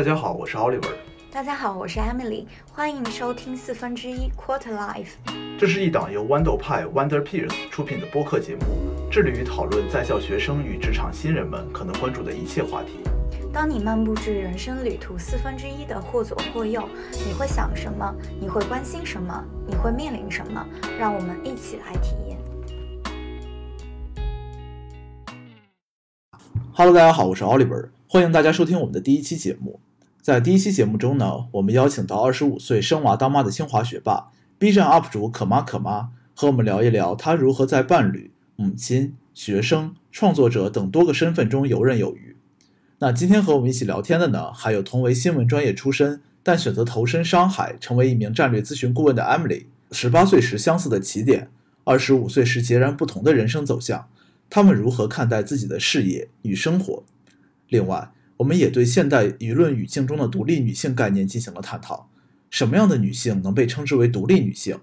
大家好，我是 Oliver。大家好，我是 Emily，欢迎收听四分之一 Quarter Life。这是一档由豌豆派 Wonder Peers 出品的播客节目，致力于讨论在校学生与职场新人们可能关注的一切话题。当你漫步至人生旅途四分之一的或左或右，你会想什么？你会关心什么？你会面临什么？让我们一起来体验。Hello，大家好，我是 Oliver，欢迎大家收听我们的第一期节目。在第一期节目中呢，我们邀请到二十五岁生娃当妈的清华学霸 B 站 UP 主可妈可妈，和我们聊一聊她如何在伴侣、母亲、学生、创作者等多个身份中游刃有余。那今天和我们一起聊天的呢，还有同为新闻专业出身，但选择投身商海，成为一名战略咨询顾问的 Emily。十八岁时相似的起点，二十五岁时截然不同的人生走向，他们如何看待自己的事业与生活？另外，我们也对现代舆论语境中的独立女性概念进行了探讨。什么样的女性能被称之为独立女性？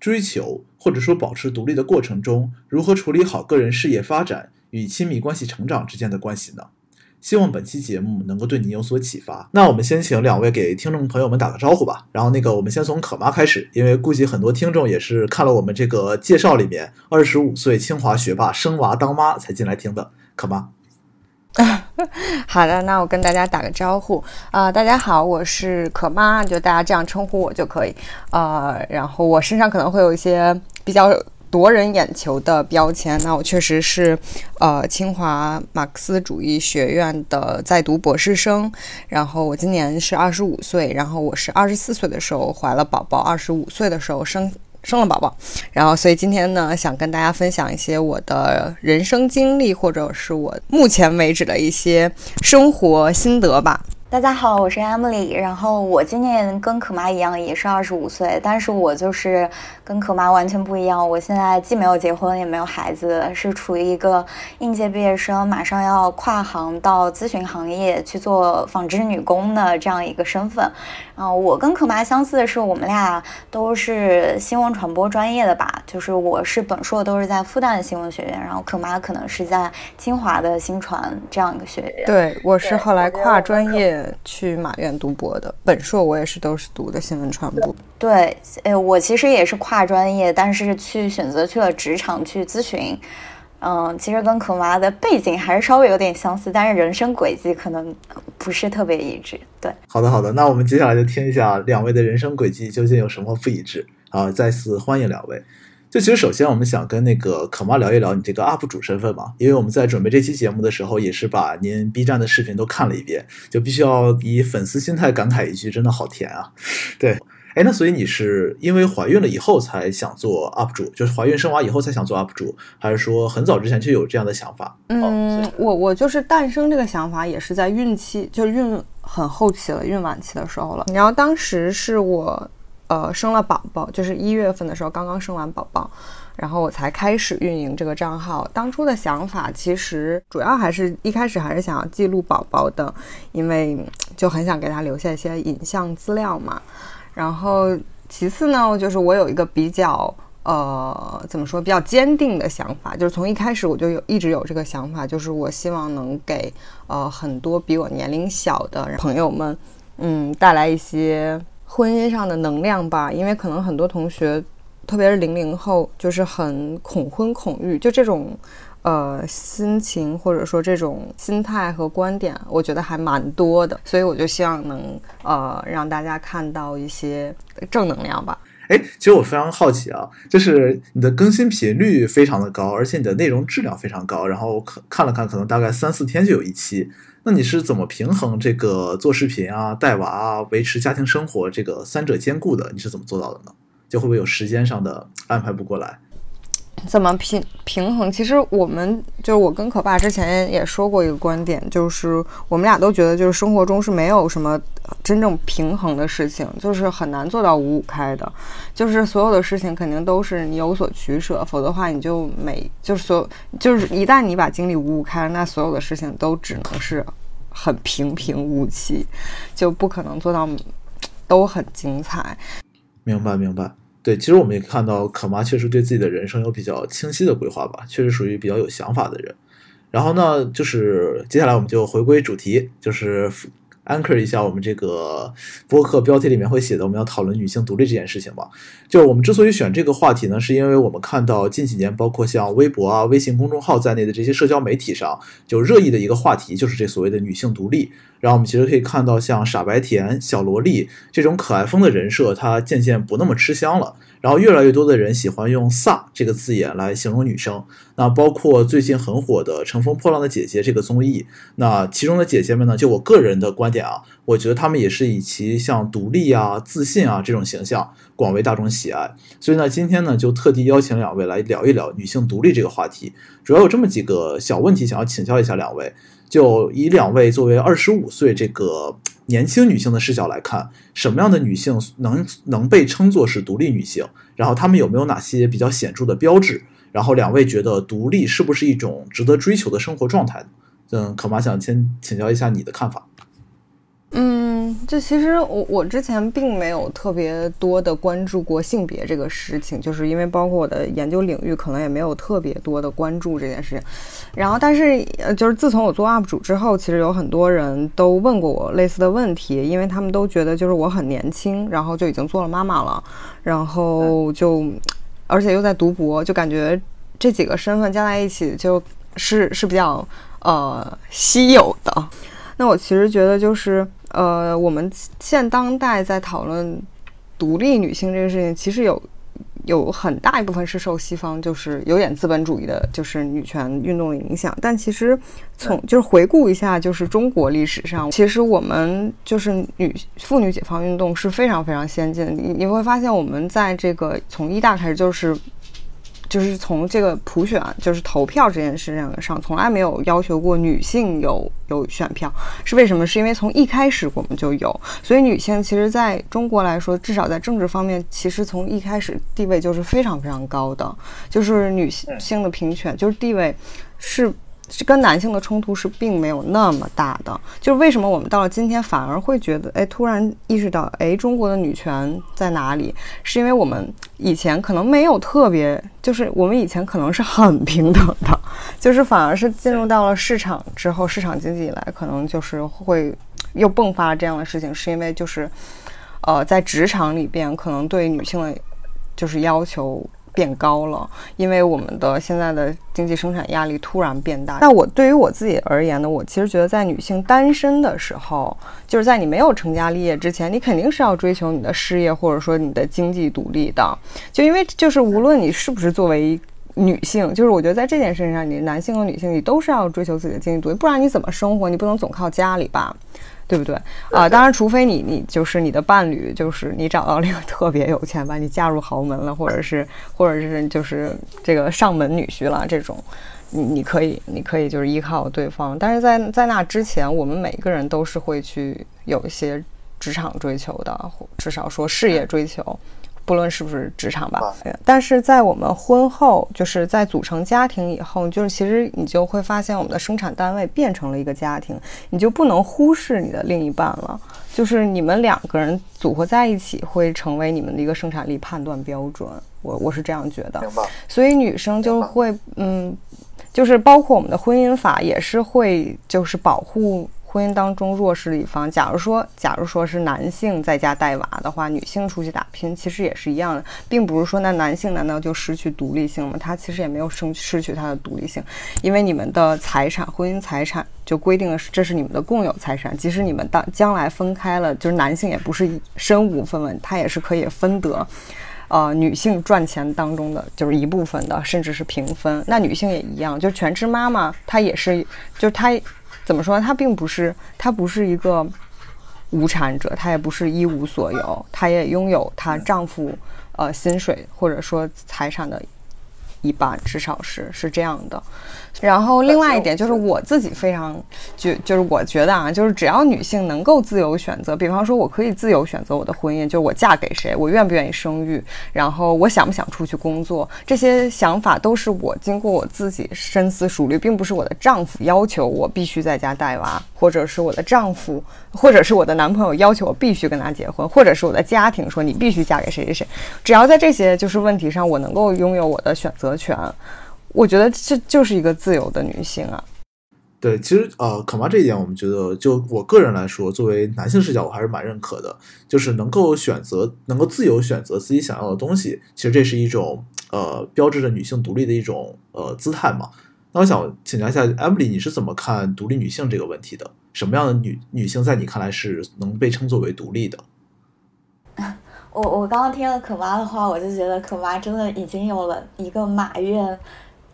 追求或者说保持独立的过程中，如何处理好个人事业发展与亲密关系成长之间的关系呢？希望本期节目能够对你有所启发。那我们先请两位给听众朋友们打个招呼吧。然后那个，我们先从可妈开始，因为估计很多听众也是看了我们这个介绍里面，二十五岁清华学霸生娃当妈才进来听的。可妈，好的，那我跟大家打个招呼啊、大家好，我是可妈，就大家这样称呼我就可以。呃，然后我身上可能会有一些比较夺人眼球的标签，那我确实是呃清华马克思主义学院的在读博士生，然后我今年是二十五岁，然后我是二十四岁的时候怀了宝宝，二十五岁的时候生。生了宝宝，然后所以今天呢，想跟大家分享一些我的人生经历，或者是我目前为止的一些生活心得吧。大家好，我是 Emily，然后我今年跟可妈一样，也是二十五岁，但是我就是跟可妈完全不一样。我现在既没有结婚，也没有孩子，是处于一个应届毕业生，马上要跨行到咨询行业去做纺织女工的这样一个身份。然后我跟可妈相似的是，我们俩都是新闻传播专业的吧，就是我是本硕都是在复旦的新闻学院，然后可妈可能是在清华的新传这样一个学院。对，我是后来跨专业去马院读博的，本硕我也是都是读的新闻传播。对，呃，我其实也是跨专业，但是去选择去了职场去咨询。嗯，其实跟可妈的背景还是稍微有点相似，但是人生轨迹可能不是特别一致。对，好的好的，那我们接下来就听一下两位的人生轨迹究竟有什么不一致啊！再次欢迎两位。就其实首先我们想跟那个可妈聊一聊你这个 UP 主身份嘛，因为我们在准备这期节目的时候，也是把您 B 站的视频都看了一遍，就必须要以粉丝心态感慨一句，真的好甜啊！对，哎，那所以你是因为怀孕了以后才想做 UP 主，就是怀孕生娃以后才想做 UP 主，还是说很早之前就有这样的想法？嗯，我我就是诞生这个想法也是在孕期，就是孕很后期了，孕晚期的时候了。然后当时是我呃生了宝宝，就是一月份的时候刚刚生完宝宝，然后我才开始运营这个账号。当初的想法其实主要还是一开始还是想要记录宝宝的，因为嗯就很想给他留下一些影像资料嘛。然后其次呢，就是我有一个比较呃怎么说比较坚定的想法，就是从一开始我就有一直有这个想法，就是我希望能给呃很多比我年龄小的朋友们，嗯带来一些婚姻上的能量吧，因为可能很多同学。特别是零零后，就是很恐婚恐育，就这种呃心情或者说这种心态和观点，我觉得还蛮多的，所以我就希望能呃让大家看到一些正能量吧。哎，其实我非常好奇啊，就是你的更新频率非常的高，而且你的内容质量非常高，然后看看了看，可能大概三四天就有一期。那你是怎么平衡这个做视频啊、带娃啊、维持家庭生活这个三者兼顾的？你是怎么做到的呢？就会不会有时间上的安排不过来？怎么平平衡？其实我们就是我跟可爸之前也说过一个观点，就是我们俩都觉得，就是生活中是没有什么真正平衡的事情，就是很难做到五五开的。就是所有的事情肯定都是你有所取舍，否则的话你就没就是所就是一旦你把精力五五开了，那所有的事情都只能是很平平无奇，就不可能做到都很精彩。明白，明白。对，其实我们也看到可妈确实对自己的人生有比较清晰的规划吧，确实属于比较有想法的人。然后呢，就是接下来我们就回归主题，就是 anchor 一下我们这个播客标题里面会写的，我们要讨论女性独立这件事情吧。就我们之所以选这个话题呢，是因为我们看到近几年，包括像微博啊、微信公众号在内的这些社交媒体上，就热议的一个话题就是这所谓的女性独立。然后我们其实可以看到，像傻白甜、小萝莉这种可爱风的人设，它渐渐不那么吃香了。然后越来越多的人喜欢用“飒”这个字眼来形容女生。那包括最近很火的《乘风破浪的姐姐》这个综艺，那其中的姐姐们呢，就我个人的观点啊，我觉得她们也是以其像独立啊、自信啊这种形象广为大众喜爱。所以呢，今天呢就特地邀请两位来聊一聊女性独立这个话题。主要有这么几个小问题想要请教一下两位。就以两位作为二十五岁这个年轻女性的视角来看，什么样的女性能能被称作是独立女性？然后她们有没有哪些比较显著的标志？然后两位觉得独立是不是一种值得追求的生活状态？嗯，可妈想先请教一下你的看法。嗯，就其实我我之前并没有特别多的关注过性别这个事情，就是因为包括我的研究领域可能也没有特别多的关注这件事情。然后，但是呃，就是自从我做 UP 主之后，其实有很多人都问过我类似的问题，因为他们都觉得就是我很年轻，然后就已经做了妈妈了，然后就而且又在读博，就感觉这几个身份加在一起就是是比较呃稀有的。那我其实觉得就是。呃，我们现当代在讨论独立女性这个事情，其实有有很大一部分是受西方就是有点资本主义的，就是女权运动的影响。但其实从就是回顾一下，就是中国历史上，其实我们就是女妇女解放运动是非常非常先进的。你你会发现，我们在这个从一大开始就是。就是从这个普选，就是投票这件事情上，从来没有要求过女性有有选票，是为什么？是因为从一开始我们就有，所以女性其实在中国来说，至少在政治方面，其实从一开始地位就是非常非常高的，就是女性的平权，就是地位是。是跟男性的冲突是并没有那么大的，就是为什么我们到了今天反而会觉得，哎，突然意识到，哎，中国的女权在哪里？是因为我们以前可能没有特别，就是我们以前可能是很平等的，就是反而是进入到了市场之后，市场经济以来，可能就是会又迸发这样的事情，是因为就是，呃，在职场里边可能对女性的，就是要求。变高了，因为我们的现在的经济生产压力突然变大。那我对于我自己而言呢，我其实觉得在女性单身的时候，就是在你没有成家立业之前，你肯定是要追求你的事业或者说你的经济独立的。就因为就是无论你是不是作为女性，就是我觉得在这件事情上，你男性和女性你都是要追求自己的经济独立，不然你怎么生活？你不能总靠家里吧。对不对啊？当然，除非你你就是你的伴侣，就是你找到了一个特别有钱，把你嫁入豪门了，或者是或者是就是这个上门女婿了这种，你你可以你可以就是依靠对方。但是在在那之前，我们每个人都是会去有一些职场追求的，至少说事业追求。不论是不是职场吧，但是在我们婚后，就是在组成家庭以后，就是其实你就会发现，我们的生产单位变成了一个家庭，你就不能忽视你的另一半了。就是你们两个人组合在一起，会成为你们的一个生产力判断标准。我我是这样觉得。所以女生就会，嗯，就是包括我们的婚姻法也是会，就是保护。婚姻当中弱势的一方，假如说，假如说是男性在家带娃的话，女性出去打拼，其实也是一样的，并不是说那男性难道就失去独立性吗？他其实也没有生失去他的独立性，因为你们的财产，婚姻财产就规定了是这是你们的共有财产，即使你们当将来分开了，就是男性也不是身无分文，他也是可以分得，呃，女性赚钱当中的就是一部分的，甚至是平分。那女性也一样，就是全职妈妈，她也是，就是她。怎么说？她并不是，她不是一个无产者，她也不是一无所有，她也拥有她丈夫呃薪水或者说财产的一半，至少是是这样的。然后另外一点 就是我自己非常就就是我觉得啊，就是只要女性能够自由选择，比方说我可以自由选择我的婚姻，就是我嫁给谁，我愿不愿意生育，然后我想不想出去工作，这些想法都是我经过我自己深思熟虑，并不是我的丈夫要求我必须在家带娃，或者是我的丈夫，或者是我的男朋友要求我必须跟他结婚，或者是我的家庭说你必须嫁给谁谁谁，只要在这些就是问题上，我能够拥有我的选择权。我觉得这就是一个自由的女性啊。对，其实呃，可妈这一点，我们觉得，就我个人来说，作为男性视角，我还是蛮认可的，就是能够选择，能够自由选择自己想要的东西，其实这是一种呃，标志着女性独立的一种呃姿态嘛。那我想请教一下 Emily，你是怎么看独立女性这个问题的？什么样的女女性在你看来是能被称作为独立的？我我刚刚听了可妈的话，我就觉得可妈真的已经有了一个马院。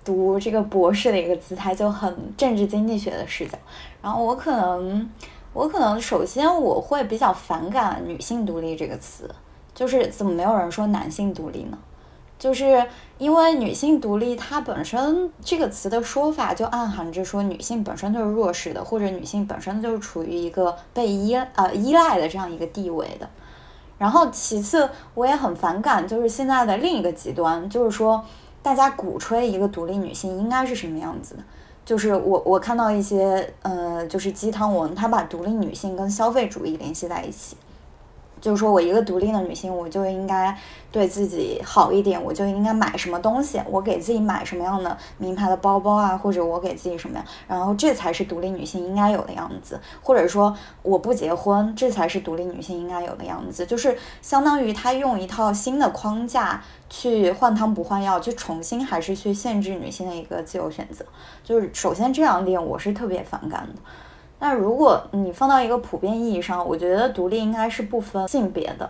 读这个博士的一个姿态就很政治经济学的视角，然后我可能，我可能首先我会比较反感“女性独立”这个词，就是怎么没有人说男性独立呢？就是因为“女性独立”它本身这个词的说法就暗含着说女性本身就是弱势的，或者女性本身就是处于一个被依呃依赖的这样一个地位的。然后其次我也很反感，就是现在的另一个极端，就是说。大家鼓吹一个独立女性应该是什么样子的？就是我我看到一些呃，就是鸡汤文，他把独立女性跟消费主义联系在一起。就是说我一个独立的女性，我就应该对自己好一点，我就应该买什么东西，我给自己买什么样的名牌的包包啊，或者我给自己什么样，然后这才是独立女性应该有的样子，或者说我不结婚，这才是独立女性应该有的样子，就是相当于她用一套新的框架去换汤不换药，去重新还是去限制女性的一个自由选择，就是首先这两点我是特别反感的。那如果你放到一个普遍意义上，我觉得独立应该是不分性别的。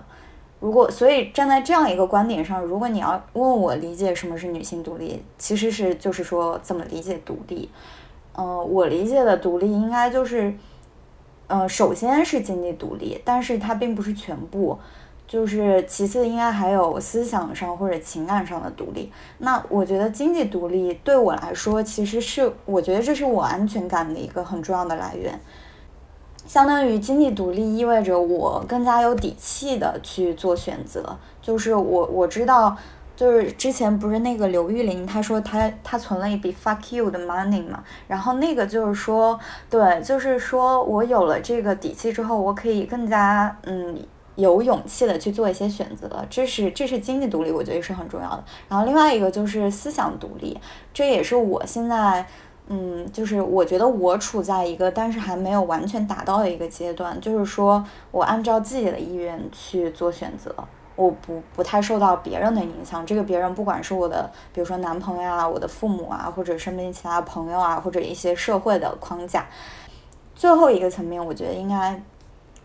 如果所以站在这样一个观点上，如果你要问我理解什么是女性独立，其实是就是说怎么理解独立。嗯，我理解的独立应该就是，呃，首先是经济独立，但是它并不是全部。就是其次，应该还有思想上或者情感上的独立。那我觉得经济独立对我来说，其实是我觉得这是我安全感的一个很重要的来源。相当于经济独立意味着我更加有底气的去做选择。就是我我知道，就是之前不是那个刘玉玲，她说她她存了一笔 fuck you 的 money 嘛，然后那个就是说，对，就是说我有了这个底气之后，我可以更加嗯。有勇气的去做一些选择，这是这是经济独立，我觉得是很重要的。然后另外一个就是思想独立，这也是我现在，嗯，就是我觉得我处在一个但是还没有完全达到的一个阶段，就是说我按照自己的意愿去做选择，我不不太受到别人的影响。这个别人不管是我的，比如说男朋友啊、我的父母啊，或者身边其他朋友啊，或者一些社会的框架。最后一个层面，我觉得应该。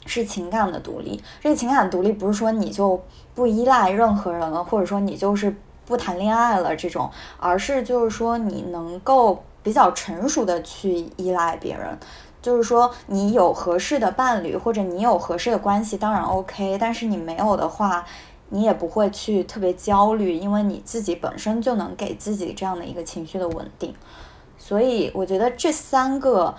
是情感的独立，这个情感独立不是说你就不依赖任何人了，或者说你就是不谈恋爱了这种，而是就是说你能够比较成熟的去依赖别人，就是说你有合适的伴侣或者你有合适的关系，当然 OK，但是你没有的话，你也不会去特别焦虑，因为你自己本身就能给自己这样的一个情绪的稳定，所以我觉得这三个。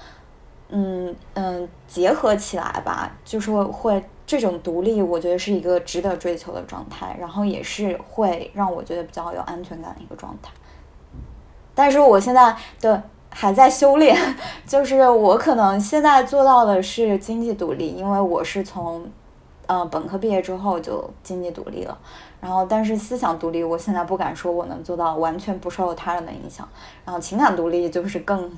嗯嗯，结合起来吧，就是会这种独立，我觉得是一个值得追求的状态，然后也是会让我觉得比较有安全感的一个状态。但是我现在的还在修炼，就是我可能现在做到的是经济独立，因为我是从呃本科毕业之后就经济独立了，然后但是思想独立，我现在不敢说我能做到完全不受他人的影响，然后情感独立就是更。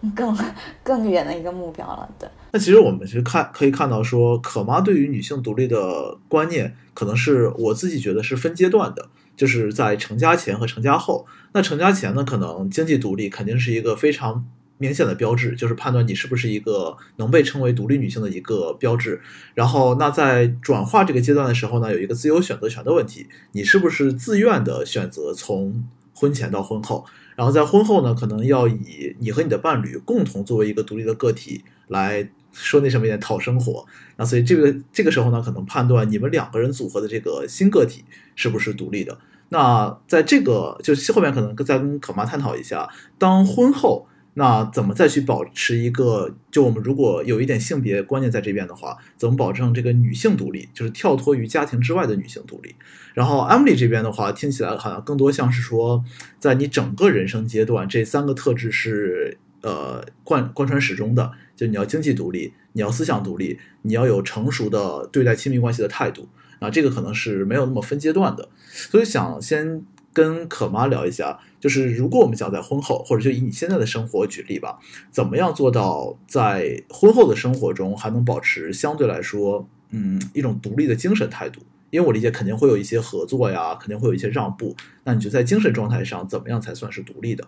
更更远的一个目标了，对。那其实我们是看可以看到，说可妈对于女性独立的观念，可能是我自己觉得是分阶段的，就是在成家前和成家后。那成家前呢，可能经济独立肯定是一个非常明显的标志，就是判断你是不是一个能被称为独立女性的一个标志。然后，那在转化这个阶段的时候呢，有一个自由选择权的问题，你是不是自愿的选择从婚前到婚后？然后在婚后呢，可能要以你和你的伴侣共同作为一个独立的个体来说那什么一点讨生活。那所以这个这个时候呢，可能判断你们两个人组合的这个新个体是不是独立的。那在这个就后面可能再跟可妈探讨一下，当婚后。那怎么再去保持一个？就我们如果有一点性别观念在这边的话，怎么保证这个女性独立，就是跳脱于家庭之外的女性独立？然后 Emily 这边的话，听起来好像更多像是说，在你整个人生阶段，这三个特质是呃贯贯穿始终的。就你要经济独立，你要思想独立，你要有成熟的对待亲密关系的态度。啊，这个可能是没有那么分阶段的。所以想先。跟可妈聊一下，就是如果我们想在婚后，或者就以你现在的生活举例吧，怎么样做到在婚后的生活中还能保持相对来说，嗯，一种独立的精神态度？因为我理解肯定会有一些合作呀，肯定会有一些让步。那你就在精神状态上怎么样才算是独立的？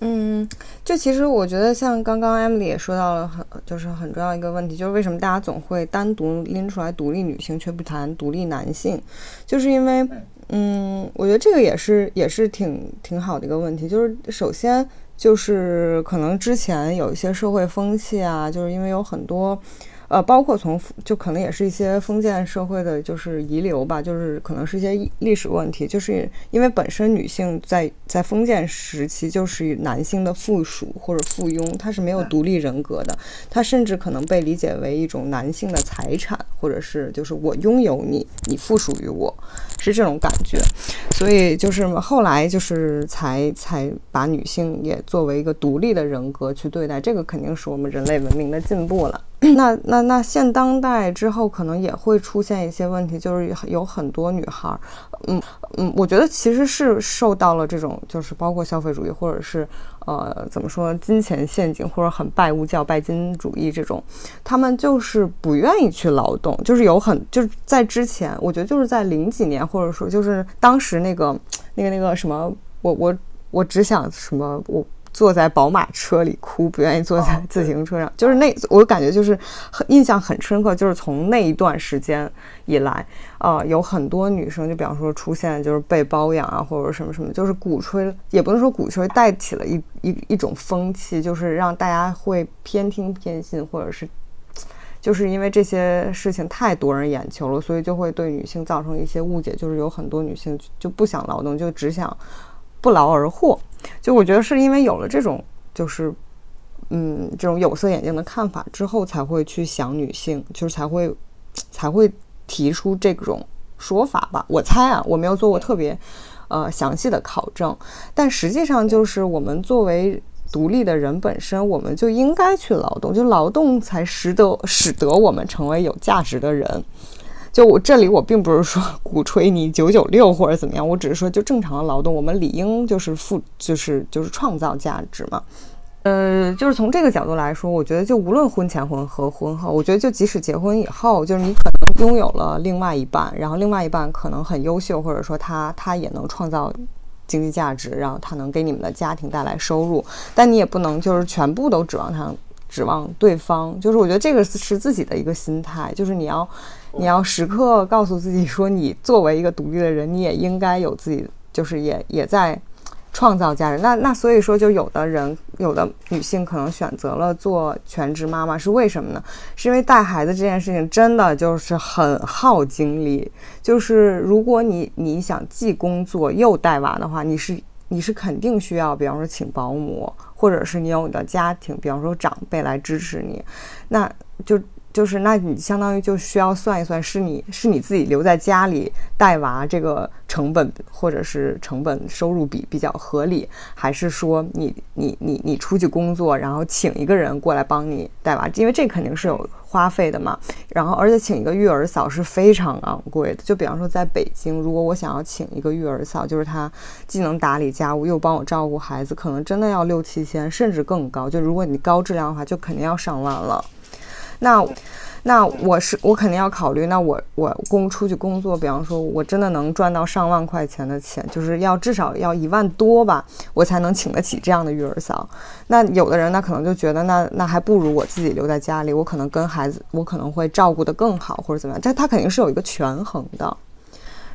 嗯，就其实我觉得像刚刚 Emily 也说到了很就是很重要一个问题，就是为什么大家总会单独拎出来独立女性，却不谈独立男性，就是因为。嗯，我觉得这个也是也是挺挺好的一个问题，就是首先就是可能之前有一些社会风气啊，就是因为有很多。呃，包括从就可能也是一些封建社会的，就是遗留吧，就是可能是一些历史问题，就是因为本身女性在在封建时期就是男性的附属或者附庸，她是没有独立人格的，她甚至可能被理解为一种男性的财产，或者是就是我拥有你，你附属于我，是这种感觉，所以就是后来就是才才把女性也作为一个独立的人格去对待，这个肯定是我们人类文明的进步了。那那那现当代之后，可能也会出现一些问题，就是有很多女孩，嗯嗯，我觉得其实是受到了这种，就是包括消费主义，或者是呃怎么说，金钱陷阱，或者很拜物教、拜金主义这种，他们就是不愿意去劳动，就是有很就是在之前，我觉得就是在零几年，或者说就是当时那个那个那个什么，我我我只想什么我。坐在宝马车里哭，不愿意坐在自行车上，就是那我感觉就是很印象很深刻，就是从那一段时间以来，啊，有很多女生就比方说出现就是被包养啊，或者什么什么，就是鼓吹，也不能说鼓吹，带起了一一一种风气，就是让大家会偏听偏信，或者是就是因为这些事情太夺人眼球了，所以就会对女性造成一些误解，就是有很多女性就不想劳动，就只想不劳而获。就我觉得是因为有了这种，就是，嗯，这种有色眼镜的看法之后，才会去想女性，就是才会，才会提出这种说法吧。我猜啊，我没有做过特别，呃，详细的考证，但实际上就是我们作为独立的人本身，我们就应该去劳动，就劳动才使得使得我们成为有价值的人。就我这里，我并不是说 鼓吹你九九六或者怎么样，我只是说，就正常的劳动，我们理应就是付，就是就是创造价值嘛。呃，就是从这个角度来说，我觉得就无论婚前婚和婚后，我觉得就即使结婚以后，就是你可能拥有了另外一半，然后另外一半可能很优秀，或者说他他也能创造经济价值，然后他能给你们的家庭带来收入，但你也不能就是全部都指望他，指望对方。就是我觉得这个是自己的一个心态，就是你要。你要时刻告诉自己说，你作为一个独立的人，你也应该有自己，就是也也在创造价值。那那所以说，就有的人，有的女性可能选择了做全职妈妈，是为什么呢？是因为带孩子这件事情真的就是很耗精力。就是如果你你想既工作又带娃的话，你是你是肯定需要，比方说请保姆，或者是你有你的家庭，比方说长辈来支持你，那就。就是，那你相当于就需要算一算，是你是你自己留在家里带娃这个成本，或者是成本收入比比较合理，还是说你你你你出去工作，然后请一个人过来帮你带娃，因为这肯定是有花费的嘛。然后，而且请一个育儿嫂是非常昂贵的。就比方说，在北京，如果我想要请一个育儿嫂，就是她既能打理家务又帮我照顾孩子，可能真的要六七千，甚至更高。就如果你高质量的话，就肯定要上万了。那，那我是我肯定要考虑。那我我工出去工作，比方说，我真的能赚到上万块钱的钱，就是要至少要一万多吧，我才能请得起这样的育儿嫂。那有的人那可能就觉得，那那还不如我自己留在家里，我可能跟孩子，我可能会照顾得更好，或者怎么样。但他肯定是有一个权衡的。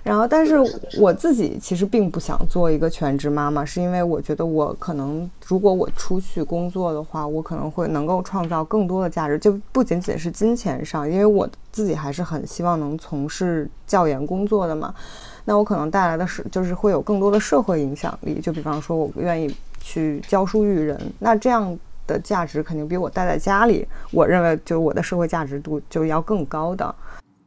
然后，但是我自己其实并不想做一个全职妈妈，是因为我觉得我可能，如果我出去工作的话，我可能会能够创造更多的价值，就不仅仅是金钱上，因为我自己还是很希望能从事教研工作的嘛。那我可能带来的是，就是会有更多的社会影响力，就比方说，我愿意去教书育人，那这样的价值肯定比我待在家里，我认为就我的社会价值度就要更高的。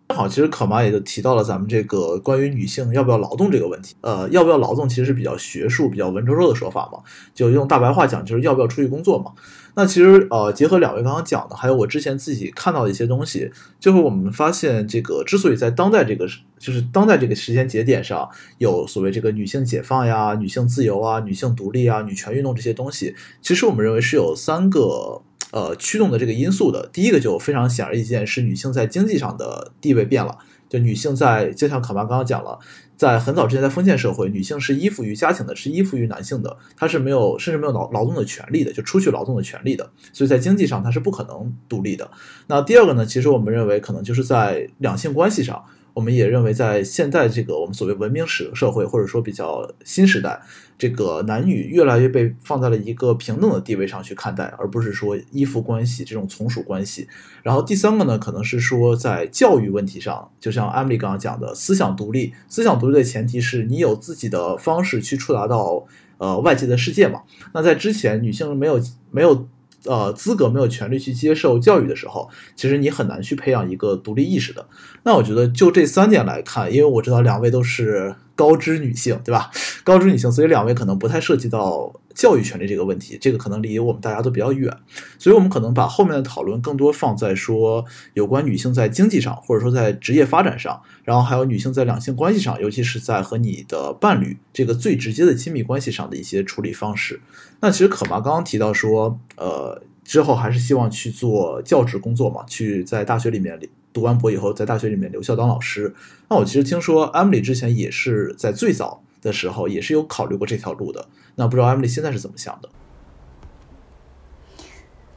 正好，其实可妈也就提到了咱们这个关于女性要不要劳动这个问题。呃，要不要劳动其实是比较学术、比较文绉绉的说法嘛，就用大白话讲，就是要不要出去工作嘛。那其实呃，结合两位刚刚讲的，还有我之前自己看到的一些东西，就是我们发现这个之所以在当代这个就是当代这个时间节点上有所谓这个女性解放呀、女性自由啊、女性独立啊、女权运动这些东西，其实我们认为是有三个。呃，驱动的这个因素的第一个就非常显而易见，是女性在经济上的地位变了。就女性在，就像卡妈刚刚讲了，在很早之前，在封建社会，女性是依附于家庭的，是依附于男性的，她是没有，甚至没有劳劳动的权利的，就出去劳动的权利的。所以在经济上，她是不可能独立的。那第二个呢，其实我们认为可能就是在两性关系上。我们也认为，在现在这个我们所谓文明史社会，或者说比较新时代，这个男女越来越被放在了一个平等的地位上去看待，而不是说依附关系这种从属关系。然后第三个呢，可能是说在教育问题上，就像安利刚刚讲的，思想独立，思想独立的前提是你有自己的方式去触达到呃外界的世界嘛。那在之前，女性没有没有。呃，资格没有权利去接受教育的时候，其实你很难去培养一个独立意识的。那我觉得就这三点来看，因为我知道两位都是高知女性，对吧？高知女性，所以两位可能不太涉及到教育权利这个问题，这个可能离我们大家都比较远。所以我们可能把后面的讨论更多放在说有关女性在经济上，或者说在职业发展上，然后还有女性在两性关系上，尤其是在和你的伴侣这个最直接的亲密关系上的一些处理方式。那其实可妈刚刚提到说，呃，之后还是希望去做教职工作嘛，去在大学里面读完博以后，在大学里面留校当老师。那我其实听说 Emily 之前也是在最早的时候也是有考虑过这条路的。那不知道 Emily 现在是怎么想的？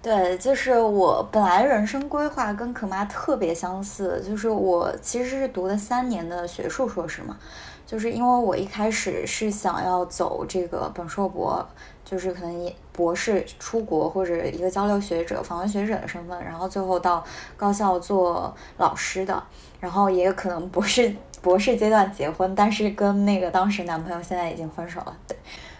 对，就是我本来人生规划跟可妈特别相似，就是我其实是读了三年的学术硕士嘛，就是因为我一开始是想要走这个本硕博。就是可能博士出国或者一个交流学者、访问学者的身份，然后最后到高校做老师的，然后也有可能博士博士阶段结婚，但是跟那个当时男朋友现在已经分手了。对，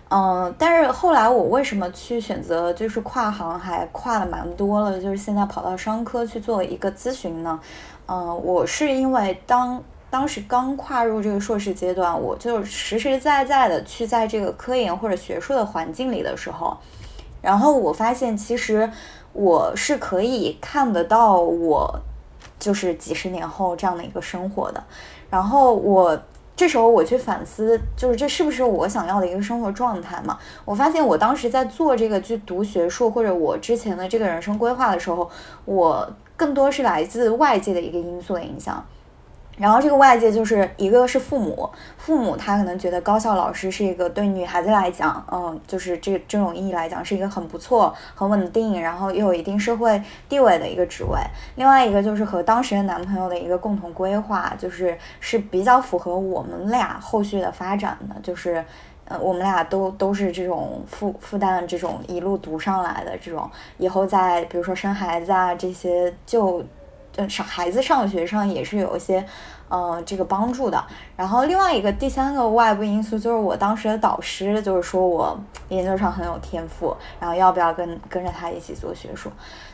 嗯，但是后来我为什么去选择就是跨行，还跨了蛮多了，就是现在跑到商科去做一个咨询呢？嗯，我是因为当。当时刚跨入这个硕士阶段，我就实实在在的去在这个科研或者学术的环境里的时候，然后我发现其实我是可以看得到我就是几十年后这样的一个生活的。然后我这时候我去反思，就是这是不是我想要的一个生活状态嘛？我发现我当时在做这个去读学术或者我之前的这个人生规划的时候，我更多是来自外界的一个因素的影响。然后这个外界就是一个是父母，父母他可能觉得高校老师是一个对女孩子来讲，嗯，就是这这种意义来讲是一个很不错、很稳定，然后又有一定社会地位的一个职位。另外一个就是和当时的男朋友的一个共同规划，就是是比较符合我们俩后续的发展的，就是，呃，我们俩都都是这种负负担这种一路读上来的这种，以后在比如说生孩子啊这些就。上孩子上学上也是有一些，呃，这个帮助的。然后另外一个第三个外部因素就是我当时的导师就是说我研究上很有天赋，然后要不要跟跟着他一起做学术？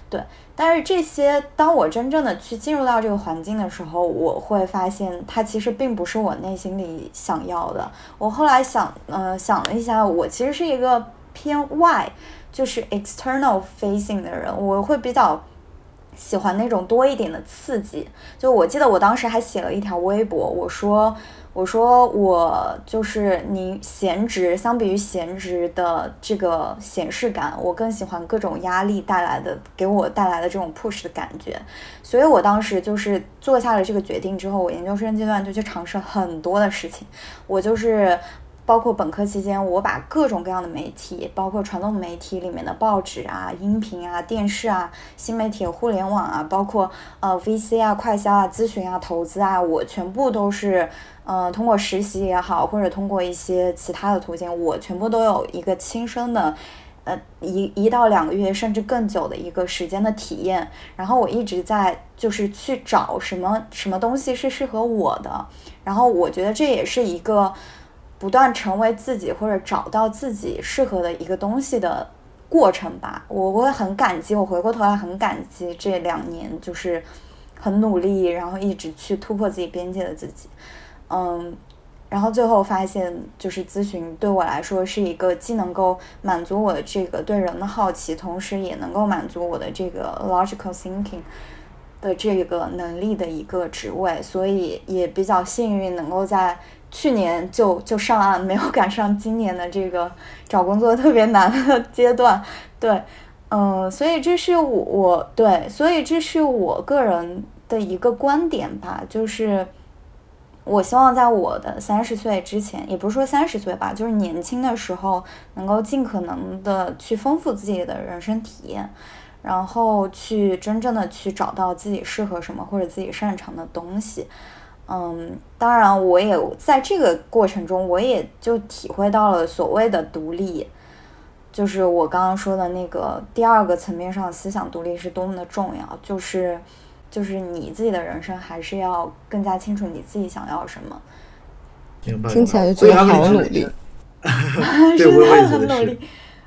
对。但是这些当我真正的去进入到这个环境的时候，我会发现它其实并不是我内心里想要的。我后来想，呃，想了一下，我其实是一个偏外，就是 external facing 的人，我会比较。喜欢那种多一点的刺激，就我记得我当时还写了一条微博，我说我说我就是你闲职，相比于闲职的这个显示感，我更喜欢各种压力带来的给我带来的这种 push 的感觉，所以我当时就是做下了这个决定之后，我研究生阶段就去尝试很多的事情，我就是。包括本科期间，我把各种各样的媒体，包括传统媒体里面的报纸啊、音频啊、电视啊、新媒体、互联网啊，包括呃 VC 啊、快销啊、咨询啊、投资啊，我全部都是，呃，通过实习也好，或者通过一些其他的途径，我全部都有一个亲身的，呃，一一到两个月甚至更久的一个时间的体验。然后我一直在就是去找什么什么东西是适合我的。然后我觉得这也是一个。不断成为自己或者找到自己适合的一个东西的过程吧，我会很感激。我回过头来很感激这两年，就是很努力，然后一直去突破自己边界的自己，嗯。然后最后发现，就是咨询对我来说是一个既能够满足我的这个对人的好奇，同时也能够满足我的这个 logical thinking 的这个能力的一个职位，所以也比较幸运能够在去年就就上岸，没有赶上今年的这个找工作特别难的阶段。对，嗯，所以这是我我对，所以这是我个人的一个观点吧，就是。我希望在我的三十岁之前，也不是说三十岁吧，就是年轻的时候，能够尽可能的去丰富自己的人生体验，然后去真正的去找到自己适合什么或者自己擅长的东西。嗯，当然，我也在这个过程中，我也就体会到了所谓的独立，就是我刚刚说的那个第二个层面上思想独立是多么的重要，就是。就是你自己的人生，还是要更加清楚你自己想要什么。听起来就觉得好努力。对，我也觉得是。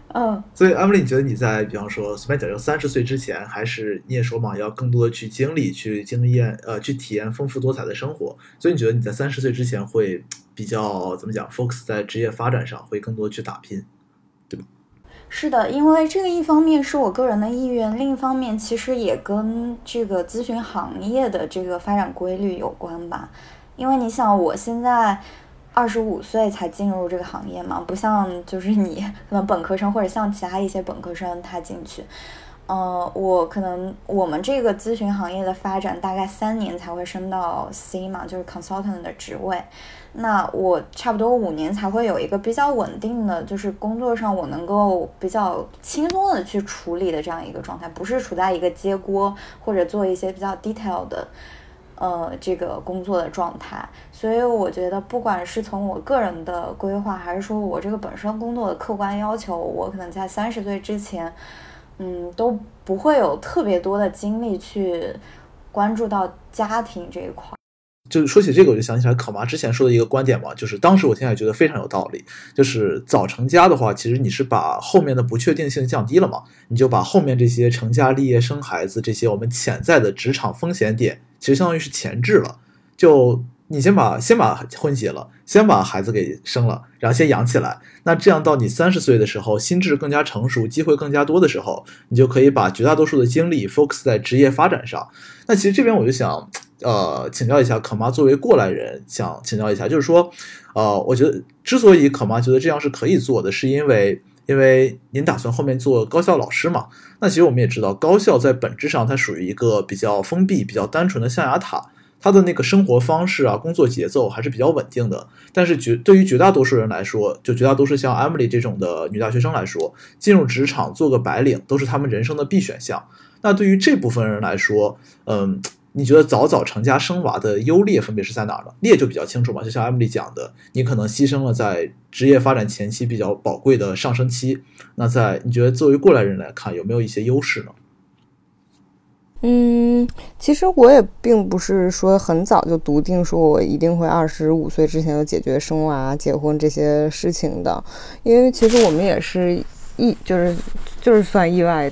嗯。所以，阿米丽，你觉得你在，比方说，随便讲，就三十岁之前，还是你也说嘛，要更多的去经历、去经验、呃，去体验丰富多彩的生活。所以，你觉得你在三十岁之前会比较怎么讲？focus 在职业发展上，会更多去打拼，对吧？是的，因为这个一方面是我个人的意愿，另一方面其实也跟这个咨询行业的这个发展规律有关吧。因为你想，我现在二十五岁才进入这个行业嘛，不像就是你可能本科生或者像其他一些本科生他进去，呃，我可能我们这个咨询行业的发展大概三年才会升到 C 嘛，就是 consultant 的职位。那我差不多五年才会有一个比较稳定的，就是工作上我能够比较轻松的去处理的这样一个状态，不是处在一个接锅或者做一些比较 detail 的，呃，这个工作的状态。所以我觉得，不管是从我个人的规划，还是说我这个本身工作的客观要求，我可能在三十岁之前，嗯，都不会有特别多的精力去关注到家庭这一块。就是说起这个，我就想起来可妈之前说的一个观点嘛，就是当时我听起来觉得非常有道理。就是早成家的话，其实你是把后面的不确定性降低了嘛，你就把后面这些成家立业、生孩子这些我们潜在的职场风险点，其实相当于是前置了。就你先把先把婚结了，先把孩子给生了，然后先养起来。那这样到你三十岁的时候，心智更加成熟，机会更加多的时候，你就可以把绝大多数的精力 focus 在职业发展上。那其实这边我就想。呃，请教一下，可妈作为过来人，想请教一下，就是说，呃，我觉得之所以可妈觉得这样是可以做的，是因为，因为您打算后面做高校老师嘛？那其实我们也知道，高校在本质上它属于一个比较封闭、比较单纯的象牙塔，它的那个生活方式啊、工作节奏还是比较稳定的。但是绝对于绝大多数人来说，就绝大多数像 Emily 这种的女大学生来说，进入职场做个白领都是他们人生的必选项。那对于这部分人来说，嗯。你觉得早早成家生娃的优劣分别是在哪儿呢？劣就比较清楚嘛，就像 Emily 讲的，你可能牺牲了在职业发展前期比较宝贵的上升期。那在你觉得作为过来人来看，有没有一些优势呢？嗯，其实我也并不是说很早就笃定说我一定会二十五岁之前就解决生娃、结婚这些事情的，因为其实我们也是意就是就是算意外。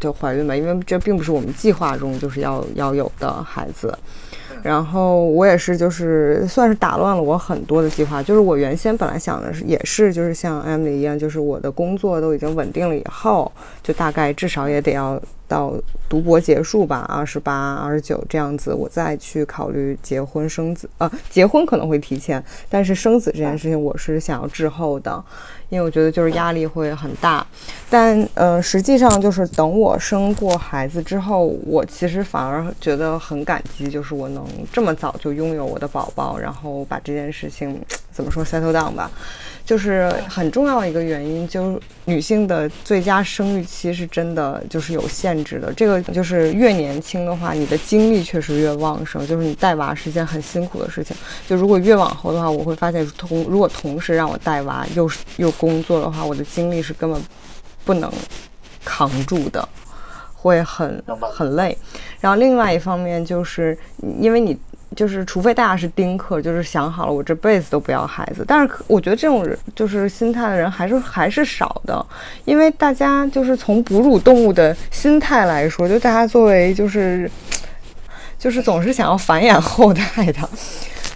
就怀孕吧，因为这并不是我们计划中就是要要有的孩子。然后我也是，就是算是打乱了我很多的计划。就是我原先本来想的是，也是就是像 Emily 一样，就是我的工作都已经稳定了以后，就大概至少也得要到读博结束吧，二十八、二十九这样子，我再去考虑结婚生子。呃，结婚可能会提前，但是生子这件事情我是想要滞后的。因为我觉得就是压力会很大，但呃，实际上就是等我生过孩子之后，我其实反而觉得很感激，就是我能这么早就拥有我的宝宝，然后把这件事情怎么说 settle down 吧。就是很重要的一个原因，就是女性的最佳生育期是真的就是有限制的。这个就是越年轻的话，你的精力确实越旺盛。就是你带娃是件很辛苦的事情。就如果越往后的话，我会发现同如果同时让我带娃又又工作的话，我的精力是根本不能扛住的，会很很累。然后另外一方面就是因为你。就是，除非大家是丁克，就是想好了我这辈子都不要孩子。但是，我觉得这种人就是心态的人还是还是少的，因为大家就是从哺乳动物的心态来说，就大家作为就是，就是总是想要繁衍后代的。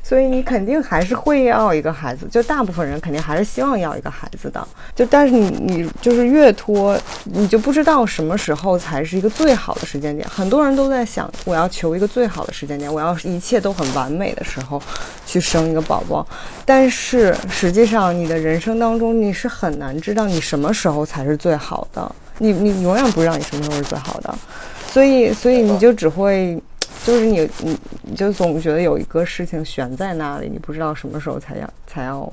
所以你肯定还是会要一个孩子，就大部分人肯定还是希望要一个孩子的。就但是你你就是越拖，你就不知道什么时候才是一个最好的时间点。很多人都在想，我要求一个最好的时间点，我要一切都很完美的时候去生一个宝宝。但是实际上，你的人生当中你是很难知道你什么时候才是最好的。你你永远不知道你什么时候是最好的，所以所以你就只会。就是你，你你就总觉得有一个事情悬在那里，你不知道什么时候才要才要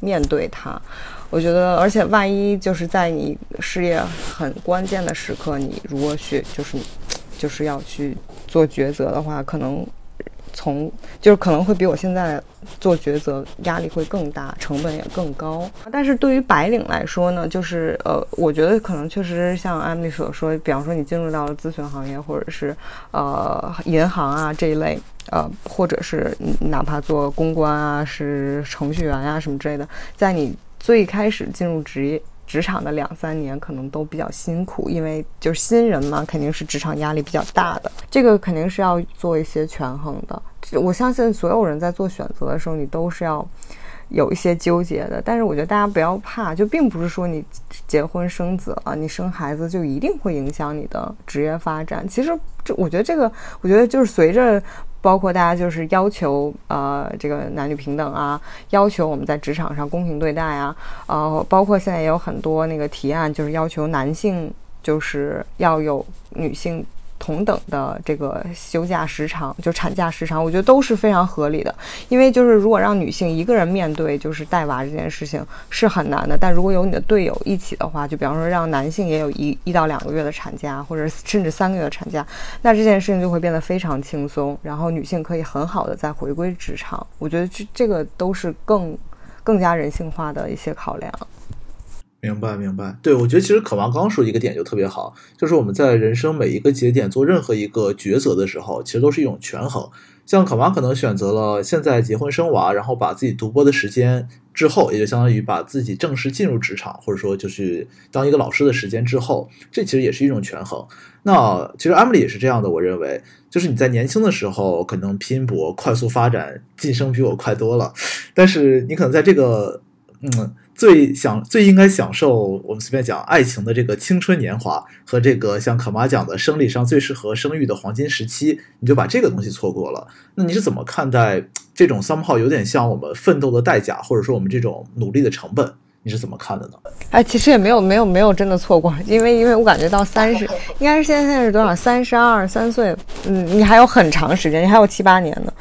面对它。我觉得，而且万一就是在你事业很关键的时刻，你如果去就是就是要去做抉择的话，可能。从就是可能会比我现在做抉择压力会更大，成本也更高。但是对于白领来说呢，就是呃，我觉得可能确实像艾米所说，比方说你进入到了咨询行业，或者是呃银行啊这一类，呃，或者是哪怕做公关啊，是程序员呀什么之类的，在你最开始进入职业。职场的两三年可能都比较辛苦，因为就是新人嘛，肯定是职场压力比较大的。这个肯定是要做一些权衡的。我相信所有人在做选择的时候，你都是要有一些纠结的。但是我觉得大家不要怕，就并不是说你结婚生子了，你生孩子就一定会影响你的职业发展。其实这，我觉得这个，我觉得就是随着。包括大家就是要求呃这个男女平等啊，要求我们在职场上公平对待啊，呃，包括现在也有很多那个提案，就是要求男性就是要有女性。同等的这个休假时长，就产假时长，我觉得都是非常合理的。因为就是如果让女性一个人面对就是带娃这件事情是很难的，但如果有你的队友一起的话，就比方说让男性也有一一到两个月的产假，或者甚至三个月的产假，那这件事情就会变得非常轻松，然后女性可以很好的再回归职场。我觉得这这个都是更更加人性化的一些考量。明白，明白。对，我觉得其实可娃刚说一个点就特别好，就是我们在人生每一个节点做任何一个抉择的时候，其实都是一种权衡。像可娃可能选择了现在结婚生娃，然后把自己读博的时间之后，也就相当于把自己正式进入职场，或者说就是当一个老师的时间之后，这其实也是一种权衡。那其实艾米丽也是这样的，我认为，就是你在年轻的时候可能拼搏、快速发展、晋升比我快多了，但是你可能在这个嗯。最享最应该享受我们随便讲爱情的这个青春年华和这个像可妈讲的生理上最适合生育的黄金时期，你就把这个东西错过了。那你是怎么看待这种 somehow 有点像我们奋斗的代价，或者说我们这种努力的成本？你是怎么看的呢？哎，其实也没有没有没有真的错过，因为因为我感觉到三十，应该是现在现在是多少？三十二三岁，嗯，你还有很长时间，你还有七八年呢。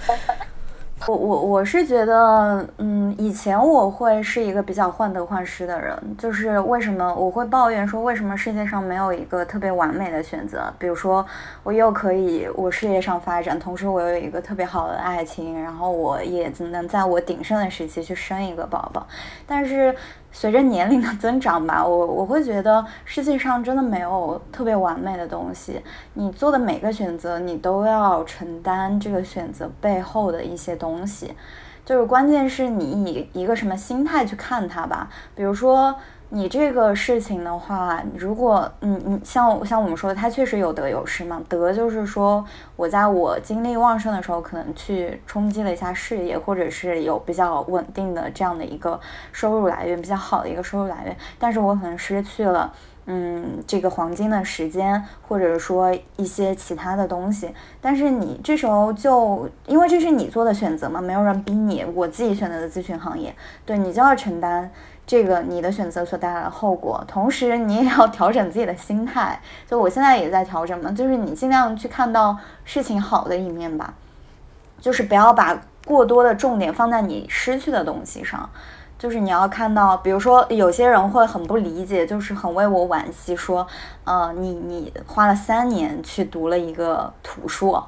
我我我是觉得，嗯，以前我会是一个比较患得患失的人，就是为什么我会抱怨说，为什么世界上没有一个特别完美的选择？比如说，我又可以我事业上发展，同时我有一个特别好的爱情，然后我也能在我鼎盛的时期去生一个宝宝，但是。随着年龄的增长吧，我我会觉得世界上真的没有特别完美的东西。你做的每个选择，你都要承担这个选择背后的一些东西。就是关键是你以一个什么心态去看它吧。比如说。你这个事情的话，如果嗯嗯像像我们说的，它确实有得有失嘛。得就是说我在我精力旺盛的时候，可能去冲击了一下事业，或者是有比较稳定的这样的一个收入来源，比较好的一个收入来源。但是我可能失去了嗯这个黄金的时间，或者说一些其他的东西。但是你这时候就因为这是你做的选择嘛，没有人逼你，我自己选择的咨询行业，对你就要承担。这个你的选择所带来的后果，同时你也要调整自己的心态。就我现在也在调整嘛，就是你尽量去看到事情好的一面吧，就是不要把过多的重点放在你失去的东西上。就是你要看到，比如说有些人会很不理解，就是很为我惋惜，说，呃，你你花了三年去读了一个图硕。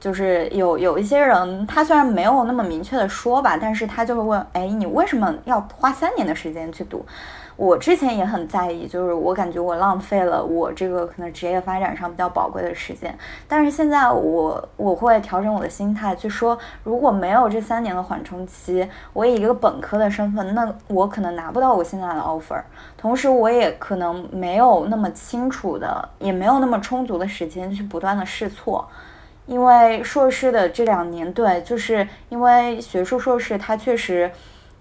就是有有一些人，他虽然没有那么明确的说吧，但是他就会问，哎，你为什么要花三年的时间去读？我之前也很在意，就是我感觉我浪费了我这个可能职业发展上比较宝贵的时间。但是现在我我会调整我的心态，去说如果没有这三年的缓冲期，我以一个本科的身份，那我可能拿不到我现在的 offer，同时我也可能没有那么清楚的，也没有那么充足的时间去不断的试错。因为硕士的这两年，对，就是因为学术硕士，它确实，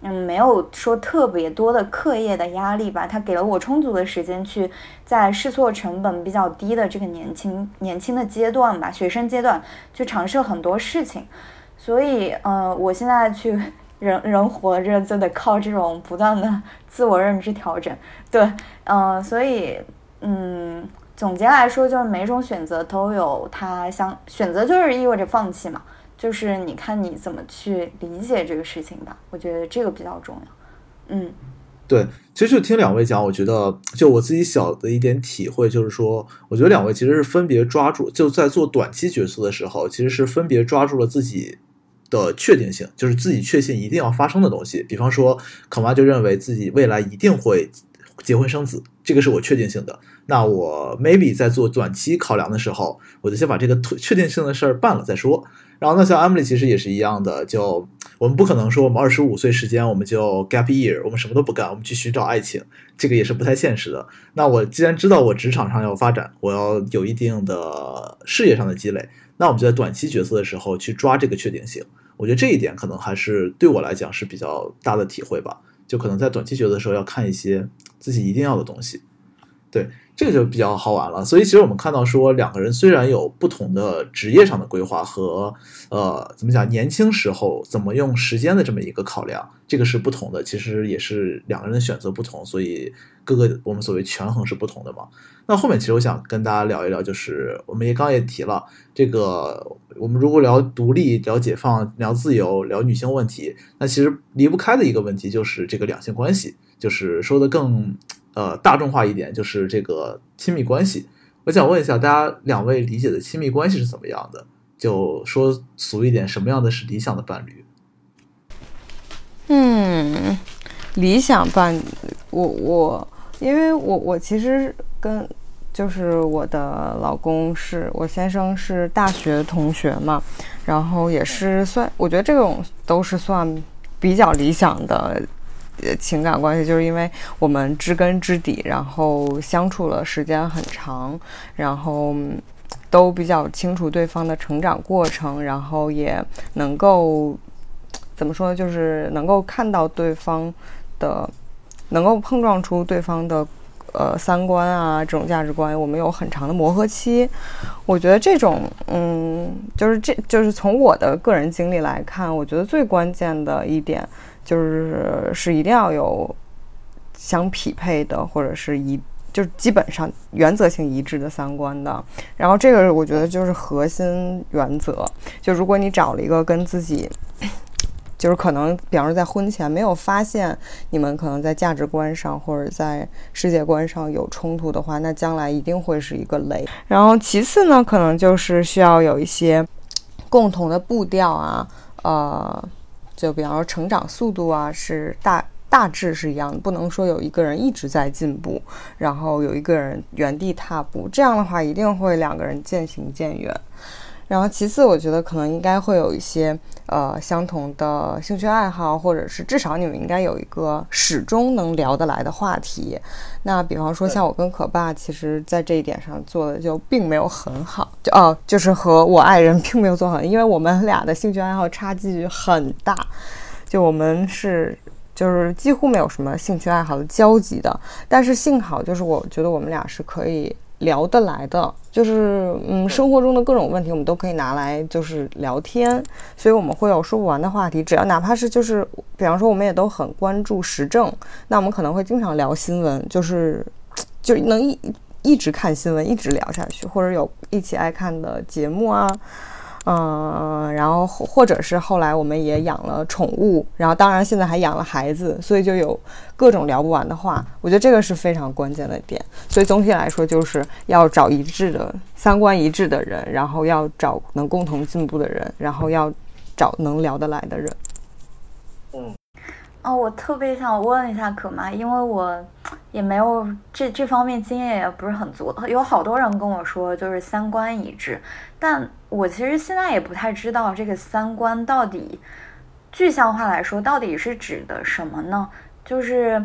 嗯，没有说特别多的课业的压力吧，它给了我充足的时间去在试错成本比较低的这个年轻年轻的阶段吧，学生阶段去尝试很多事情，所以，呃，我现在去 人人活着就得靠这种不断的 自我认知调整，对，嗯，所以，嗯。总结来说，就是每种选择都有它相选择，就是意味着放弃嘛。就是你看你怎么去理解这个事情吧，我觉得这个比较重要。嗯，对，其实就听两位讲，我觉得就我自己小的一点体会就是说，我觉得两位其实是分别抓住，就在做短期决策的时候，其实是分别抓住了自己的确定性，就是自己确信一定要发生的东西。比方说，可妈就认为自己未来一定会结婚生子，这个是我确定性的。那我 maybe 在做短期考量的时候，我就先把这个确定性的事儿办了再说。然后呢，像 Emily 其实也是一样的，就我们不可能说我们二十五岁时间我们就 gap year，我们什么都不干，我们去寻找爱情，这个也是不太现实的。那我既然知道我职场上要发展，我要有一定的事业上的积累，那我们就在短期决策的时候去抓这个确定性。我觉得这一点可能还是对我来讲是比较大的体会吧。就可能在短期决策的时候要看一些自己一定要的东西，对。这个就比较好玩了，所以其实我们看到说，两个人虽然有不同的职业上的规划和呃怎么讲，年轻时候怎么用时间的这么一个考量，这个是不同的。其实也是两个人的选择不同，所以各个我们所谓权衡是不同的嘛。那后面其实我想跟大家聊一聊，就是我们也刚也提了，这个我们如果聊独立、聊解放、聊自由、聊女性问题，那其实离不开的一个问题就是这个两性关系，就是说的更。呃，大众化一点就是这个亲密关系。我想问一下，大家两位理解的亲密关系是怎么样的？就说俗一点，什么样的是理想的伴侣？嗯，理想伴侣，我我，因为我我其实跟就是我的老公是我先生是大学同学嘛，然后也是算，我觉得这种都是算比较理想的。情感关系就是因为我们知根知底，然后相处了时间很长，然后都比较清楚对方的成长过程，然后也能够怎么说呢？就是能够看到对方的，能够碰撞出对方的呃三观啊这种价值观。我们有很长的磨合期，我觉得这种嗯，就是这就是从我的个人经历来看，我觉得最关键的一点。就是是一定要有相匹配的，或者是一就是基本上原则性一致的三观的。然后这个我觉得就是核心原则。就如果你找了一个跟自己，就是可能比方说在婚前没有发现你们可能在价值观上或者在世界观上有冲突的话，那将来一定会是一个雷。然后其次呢，可能就是需要有一些共同的步调啊，呃。就比方说成长速度啊，是大大致是一样的，不能说有一个人一直在进步，然后有一个人原地踏步，这样的话一定会两个人渐行渐远。然后其次，我觉得可能应该会有一些呃相同的兴趣爱好，或者是至少你们应该有一个始终能聊得来的话题。那比方说像我跟可爸，其实在这一点上做的就并没有很好，就哦，就是和我爱人并没有做好，因为我们俩的兴趣爱好差距很大，就我们是就是几乎没有什么兴趣爱好的交集的。但是幸好就是我觉得我们俩是可以。聊得来的，就是嗯，生活中的各种问题，我们都可以拿来就是聊天，所以我们会有说不完的话题。只要哪怕是就是，比方说我们也都很关注时政，那我们可能会经常聊新闻，就是 就能一一直看新闻，一直聊下去，或者有一起爱看的节目啊。嗯，然后或者是后来我们也养了宠物，然后当然现在还养了孩子，所以就有各种聊不完的话。我觉得这个是非常关键的点。所以总体来说，就是要找一致的三观一致的人，然后要找能共同进步的人，然后要找能聊得来的人。哦，我特别想问一下可妈，因为我也没有这这方面经验也不是很足，有好多人跟我说就是三观一致，但我其实现在也不太知道这个三观到底具象化来说到底是指的什么呢？就是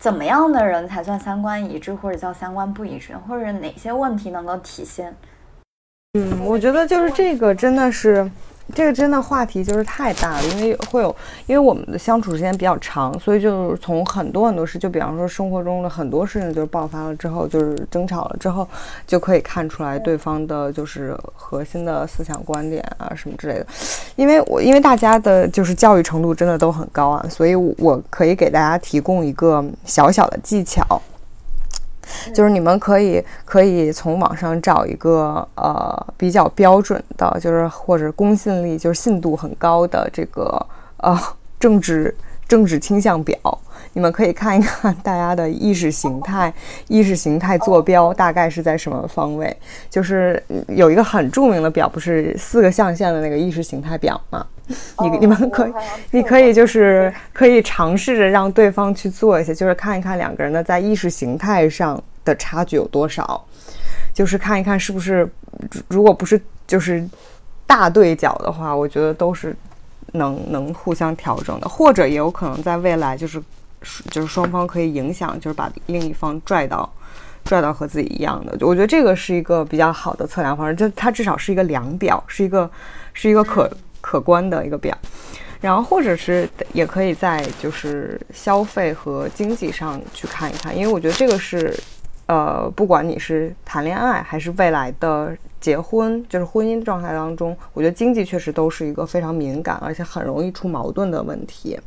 怎么样的人才算三观一致，或者叫三观不一致，或者哪些问题能够体现？嗯，我觉得就是这个真的是。这个真的话题就是太大了，因为会有，因为我们的相处时间比较长，所以就是从很多很多事，就比方说生活中的很多事情，就是爆发了之后，就是争吵了之后，就可以看出来对方的就是核心的思想观点啊什么之类的。因为我因为大家的就是教育程度真的都很高啊，所以我可以给大家提供一个小小的技巧。就是你们可以可以从网上找一个呃比较标准的，就是或者公信力就是信度很高的这个呃政治政治倾向表，你们可以看一看大家的意识形态 意识形态坐标大概是在什么方位。就是有一个很著名的表，不是四个象限的那个意识形态表吗？你你们可以，你可以就是可以尝试着让对方去做一些，就是看一看两个人的在意识形态上的差距有多少，就是看一看是不是，如果不是就是大对角的话，我觉得都是能能互相调整的，或者也有可能在未来就是就是双方可以影响，就是把另一方拽到拽到和自己一样的，我觉得这个是一个比较好的测量方式，就它至少是一个量表，是一个是一个可。可观的一个表，然后或者是也可以在就是消费和经济上去看一看，因为我觉得这个是，呃，不管你是谈恋爱还是未来的结婚，就是婚姻状态当中，我觉得经济确实都是一个非常敏感而且很容易出矛盾的问题。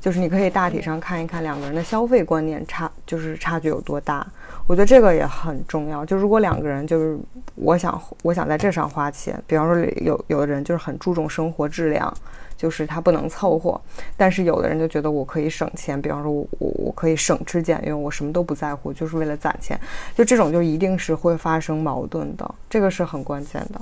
就是你可以大体上看一看两个人的消费观念差，就是差距有多大。我觉得这个也很重要。就如果两个人就是我想我想在这上花钱，比方说有有的人就是很注重生活质量，就是他不能凑合；但是有的人就觉得我可以省钱，比方说我我我可以省吃俭用，我什么都不在乎，就是为了攒钱。就这种就一定是会发生矛盾的，这个是很关键的。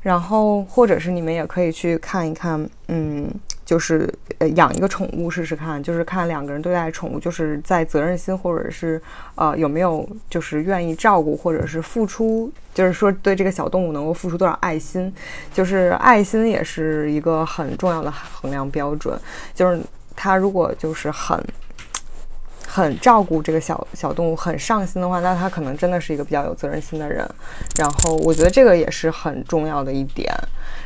然后或者是你们也可以去看一看，嗯。就是呃养一个宠物试试看，就是看两个人对待宠物，就是在责任心或者是呃有没有就是愿意照顾或者是付出，就是说对这个小动物能够付出多少爱心，就是爱心也是一个很重要的衡量标准。就是他如果就是很很照顾这个小小动物，很上心的话，那他可能真的是一个比较有责任心的人。然后我觉得这个也是很重要的一点。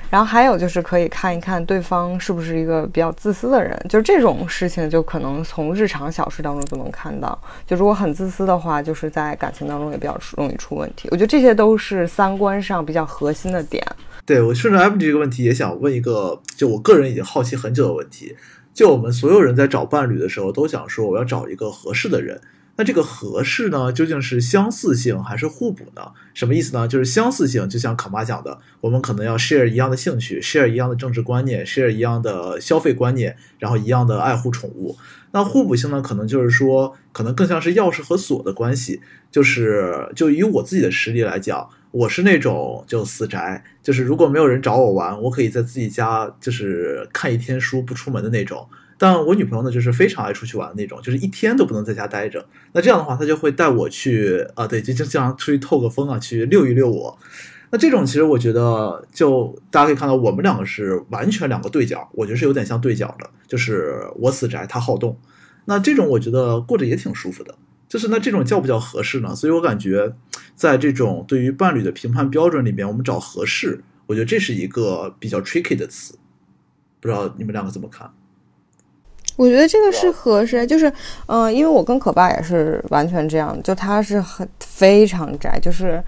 然后还有就是可以看一看对方是不是一个比较自私的人，就是这种事情就可能从日常小事当中就能看到。就如果很自私的话，就是在感情当中也比较容易出问题。我觉得这些都是三观上比较核心的点。对我顺着 M 这个问题也想问一个，就我个人已经好奇很久的问题。就我们所有人在找伴侣的时候都想说我要找一个合适的人。那这个合适呢，究竟是相似性还是互补呢？什么意思呢？就是相似性，就像卡妈讲的，我们可能要 share 一样的兴趣，share 一样的政治观念，share 一样的消费观念，然后一样的爱护宠物。那互补性呢，可能就是说，可能更像是钥匙和锁的关系。就是就以我自己的实力来讲，我是那种就死宅，就是如果没有人找我玩，我可以在自己家就是看一天书不出门的那种。但我女朋友呢，就是非常爱出去玩的那种，就是一天都不能在家待着。那这样的话，她就会带我去啊，对，就经常出去透个风啊，去溜一溜我。那这种其实我觉得，就大家可以看到，我们两个是完全两个对角，我觉得是有点像对角的，就是我死宅，他好动。那这种我觉得过着也挺舒服的。就是那这种叫不叫合适呢？所以我感觉，在这种对于伴侣的评判标准里面，我们找合适，我觉得这是一个比较 tricky 的词。不知道你们两个怎么看？我觉得这个是合适，就是，嗯，因为我跟可爸也是完全这样，就他是很非常宅，就是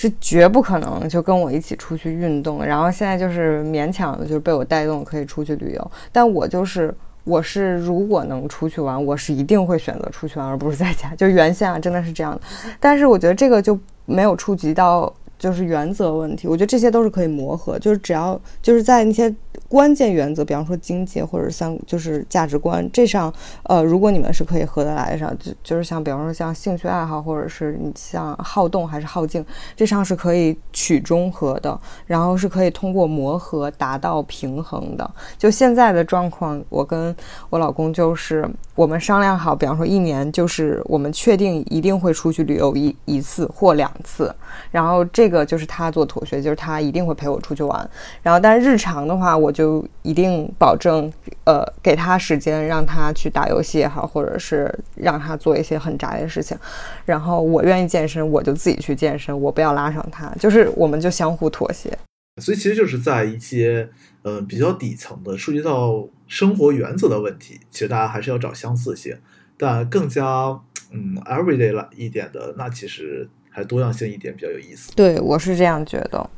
是绝不可能就跟我一起出去运动，然后现在就是勉强的就是被我带动可以出去旅游，但我就是我是如果能出去玩，我是一定会选择出去玩，而不是在家。就原先啊，真的是这样的，但是我觉得这个就没有触及到就是原则问题，我觉得这些都是可以磨合，就是只要就是在那些。关键原则，比方说经济或者三，就是价值观，这上，呃，如果你们是可以合得来上，就就是像，比方说像兴趣爱好，或者是你像好动还是好静，这上是可以取中和的，然后是可以通过磨合达到平衡的。就现在的状况，我跟我老公就是我们商量好，比方说一年就是我们确定一定会出去旅游一一次或两次，然后这这个就是他做妥协，就是他一定会陪我出去玩。然后，但日常的话，我就一定保证，呃，给他时间，让他去打游戏也好，或者是让他做一些很宅的事情。然后我愿意健身，我就自己去健身，我不要拉上他，就是我们就相互妥协。所以其实就是在一些呃比较底层的涉及到生活原则的问题，其实大家还是要找相似性，但更加嗯 everyday 了一点的，那其实还多样性一点比较有意思。对，我是这样觉得。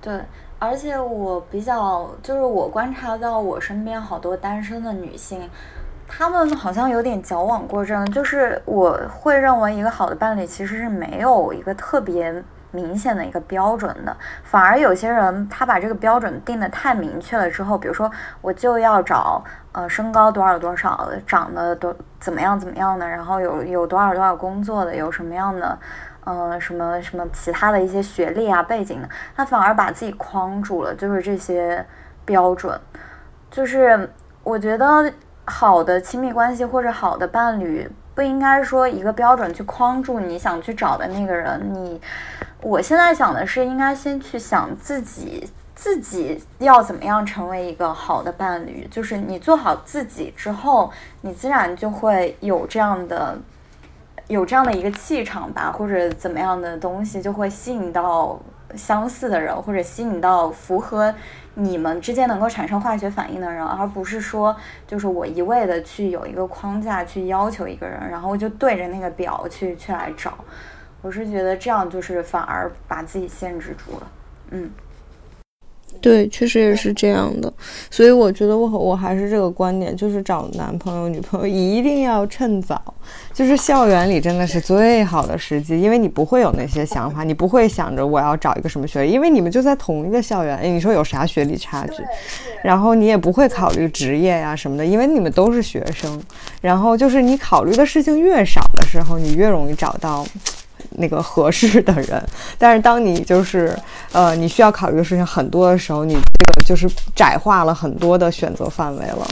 对，而且我比较就是我观察到我身边好多单身的女性，她们好像有点矫枉过正，就是我会认为一个好的伴侣其实是没有一个特别。明显的一个标准的，反而有些人他把这个标准定的太明确了之后，比如说我就要找呃身高多少多少，长得多怎么样怎么样的，然后有有多少多少工作的，有什么样的呃什么什么其他的一些学历啊背景的，他反而把自己框住了，就是这些标准，就是我觉得好的亲密关系或者好的伴侣不应该说一个标准去框住你想去找的那个人，你。我现在想的是，应该先去想自己，自己要怎么样成为一个好的伴侣。就是你做好自己之后，你自然就会有这样的，有这样的一个气场吧，或者怎么样的东西，就会吸引到相似的人，或者吸引到符合你们之间能够产生化学反应的人，而不是说，就是我一味的去有一个框架去要求一个人，然后就对着那个表去去来找。我是觉得这样就是反而把自己限制住了，嗯，对，确实也是这样的，所以我觉得我我还是这个观点，就是找男朋友女朋友一定要趁早，就是校园里真的是最好的时机，因为你不会有那些想法，你不会想着我要找一个什么学历，因为你们就在同一个校园，你说有啥学历差距？然后你也不会考虑职业呀什么的，因为你们都是学生，然后就是你考虑的事情越少的时候，你越容易找到。那个合适的人，但是当你就是呃你需要考虑的事情很多的时候，你这个就是窄化了很多的选择范围了。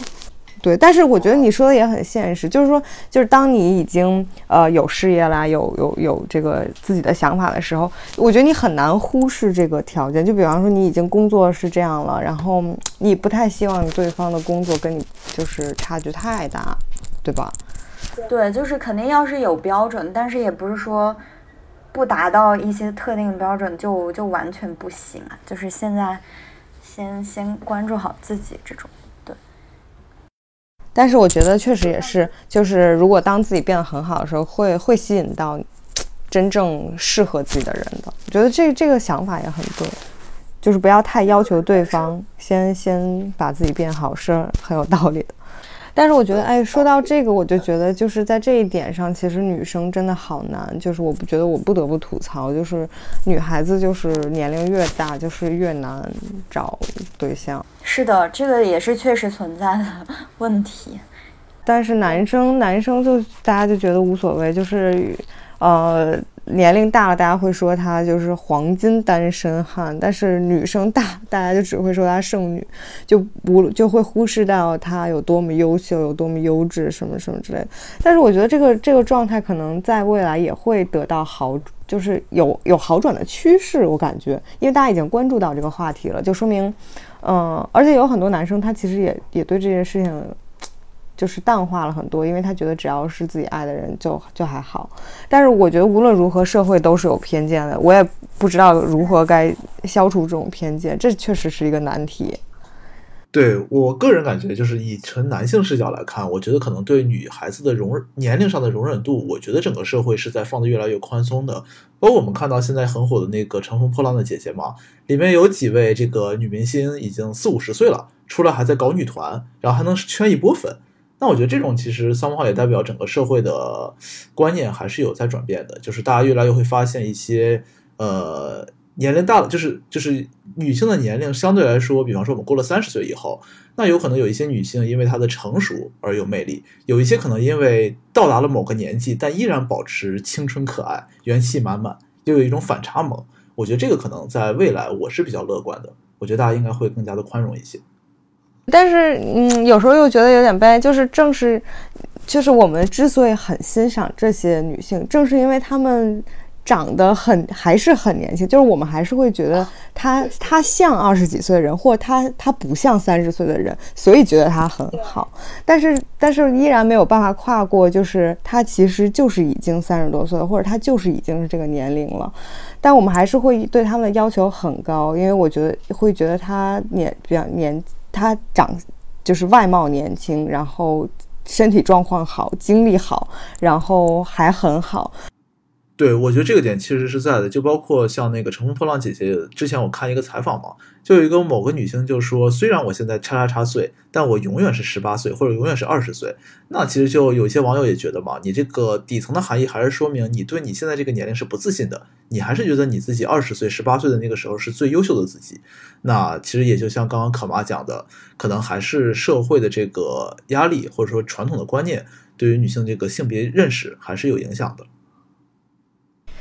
对，但是我觉得你说的也很现实，就是说，就是当你已经呃有事业啦，有有有这个自己的想法的时候，我觉得你很难忽视这个条件。就比方说，你已经工作是这样了，然后你不太希望对方的工作跟你就是差距太大，对吧？对，就是肯定要是有标准，但是也不是说。不达到一些特定的标准就就完全不行啊！就是现在，先先关注好自己这种，对。但是我觉得确实也是，就是如果当自己变得很好的时候，会会吸引到真正适合自己的人的。我觉得这这个想法也很对，就是不要太要求对方，先先把自己变好是很有道理的。但是我觉得，哎，说到这个，我就觉得就是在这一点上，其实女生真的好难。就是我不觉得我不得不吐槽，就是女孩子就是年龄越大，就是越难找对象。是的，这个也是确实存在的问题。但是男生，男生就大家就觉得无所谓，就是，呃。年龄大了，大家会说他就是黄金单身汉，但是女生大，大家就只会说她剩女，就不就会忽视到她有多么优秀，有多么优质，什么什么之类的。但是我觉得这个这个状态可能在未来也会得到好，就是有有好转的趋势。我感觉，因为大家已经关注到这个话题了，就说明，嗯，而且有很多男生他其实也也对这件事情。就是淡化了很多，因为他觉得只要是自己爱的人就就还好。但是我觉得无论如何，社会都是有偏见的。我也不知道如何该消除这种偏见，这确实是一个难题。对我个人感觉，就是以纯男性视角来看，我觉得可能对女孩子的容年龄上的容忍度，我觉得整个社会是在放的越来越宽松的。包括我们看到现在很火的那个《乘风破浪的姐姐》嘛，里面有几位这个女明星已经四五十岁了，出来还在搞女团，然后还能圈一波粉。那我觉得这种其实三号也代表整个社会的观念还是有在转变的，就是大家越来越会发现一些呃年龄大了，就是就是女性的年龄相对来说，比方说我们过了三十岁以后，那有可能有一些女性因为她的成熟而有魅力，有一些可能因为到达了某个年纪，但依然保持青春可爱、元气满满，又有一种反差萌。我觉得这个可能在未来我是比较乐观的，我觉得大家应该会更加的宽容一些。但是，嗯，有时候又觉得有点悲哀，就是正是，就是我们之所以很欣赏这些女性，正是因为她们长得很还是很年轻，就是我们还是会觉得她她像二十几岁的人，或她她不像三十岁的人，所以觉得她很好。但是但是依然没有办法跨过，就是她其实就是已经三十多岁了，或者她就是已经是这个年龄了。但我们还是会对他们的要求很高，因为我觉得会觉得他年比较年，他长就是外貌年轻，然后身体状况好，精力好，然后还很好。对，我觉得这个点其实是在的，就包括像那个乘风破浪姐姐，之前我看一个采访嘛，就有一个某个女性就说，虽然我现在叉叉叉岁，但我永远是十八岁或者永远是二十岁。那其实就有些网友也觉得嘛，你这个底层的含义还是说明你对你现在这个年龄是不自信的，你还是觉得你自己二十岁、十八岁的那个时候是最优秀的自己。那其实也就像刚刚可妈讲的，可能还是社会的这个压力或者说传统的观念对于女性这个性别认识还是有影响的。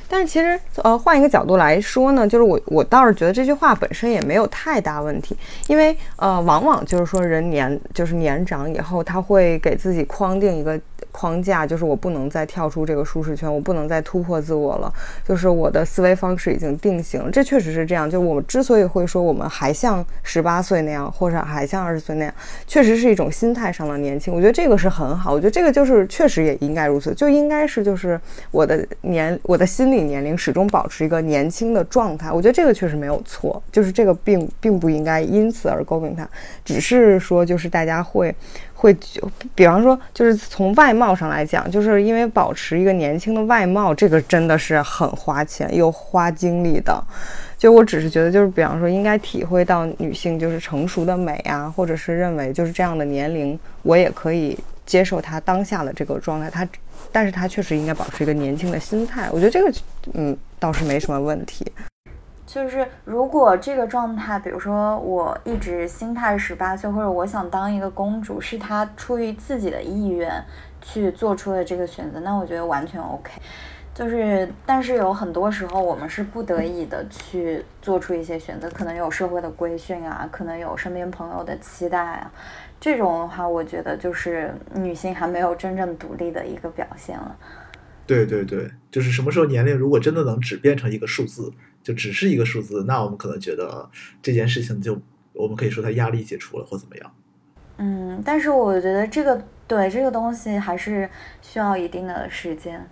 但是其实，呃，换一个角度来说呢，就是我我倒是觉得这句话本身也没有太大问题，因为呃，往往就是说人年就是年长以后，他会给自己框定一个框架，就是我不能再跳出这个舒适圈，我不能再突破自我了，就是我的思维方式已经定型了。这确实是这样，就我们之所以会说我们还像十八岁那样，或者还像二十岁那样，确实是一种心态上的年轻。我觉得这个是很好，我觉得这个就是确实也应该如此，就应该是就是我的年我的心理。年龄始终保持一个年轻的状态，我觉得这个确实没有错，就是这个并并不应该因此而诟病他，只是说就是大家会会，比方说就是从外貌上来讲，就是因为保持一个年轻的外貌，这个真的是很花钱又花精力的。就我只是觉得，就是比方说应该体会到女性就是成熟的美啊，或者是认为就是这样的年龄，我也可以接受她当下的这个状态，她。但是她确实应该保持一个年轻的心态，我觉得这个，嗯，倒是没什么问题。就是如果这个状态，比如说我一直心态十八岁，或者我想当一个公主，是他出于自己的意愿去做出的这个选择，那我觉得完全 OK。就是，但是有很多时候我们是不得已的去做出一些选择，可能有社会的规训啊，可能有身边朋友的期待啊。这种的话，我觉得就是女性还没有真正独立的一个表现了。对对对，就是什么时候年龄如果真的能只变成一个数字，就只是一个数字，那我们可能觉得这件事情就我们可以说它压力解除了或怎么样。嗯，但是我觉得这个对这个东西还是需要一定的时间。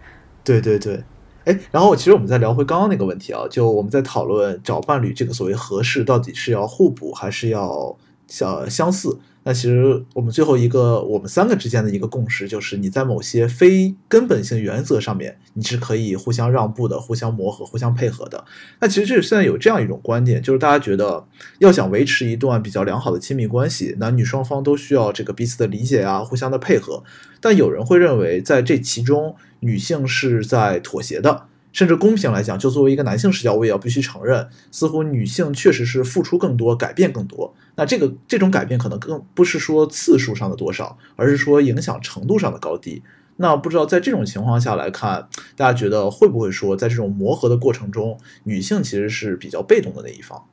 对对对，哎，然后其实我们再聊回刚刚那个问题啊，就我们在讨论找伴侣这个所谓合适到底是要互补还是要相相似。那其实我们最后一个，我们三个之间的一个共识就是，你在某些非根本性原则上面，你是可以互相让步的、互相磨合、互相配合的。那其实这现在有这样一种观点，就是大家觉得要想维持一段比较良好的亲密关系，男女双方都需要这个彼此的理解啊，互相的配合。但有人会认为，在这其中，女性是在妥协的。甚至公平来讲，就作为一个男性视角，我也要必须承认，似乎女性确实是付出更多，改变更多。那这个这种改变可能更不是说次数上的多少，而是说影响程度上的高低。那不知道在这种情况下来看，大家觉得会不会说，在这种磨合的过程中，女性其实是比较被动的那一方？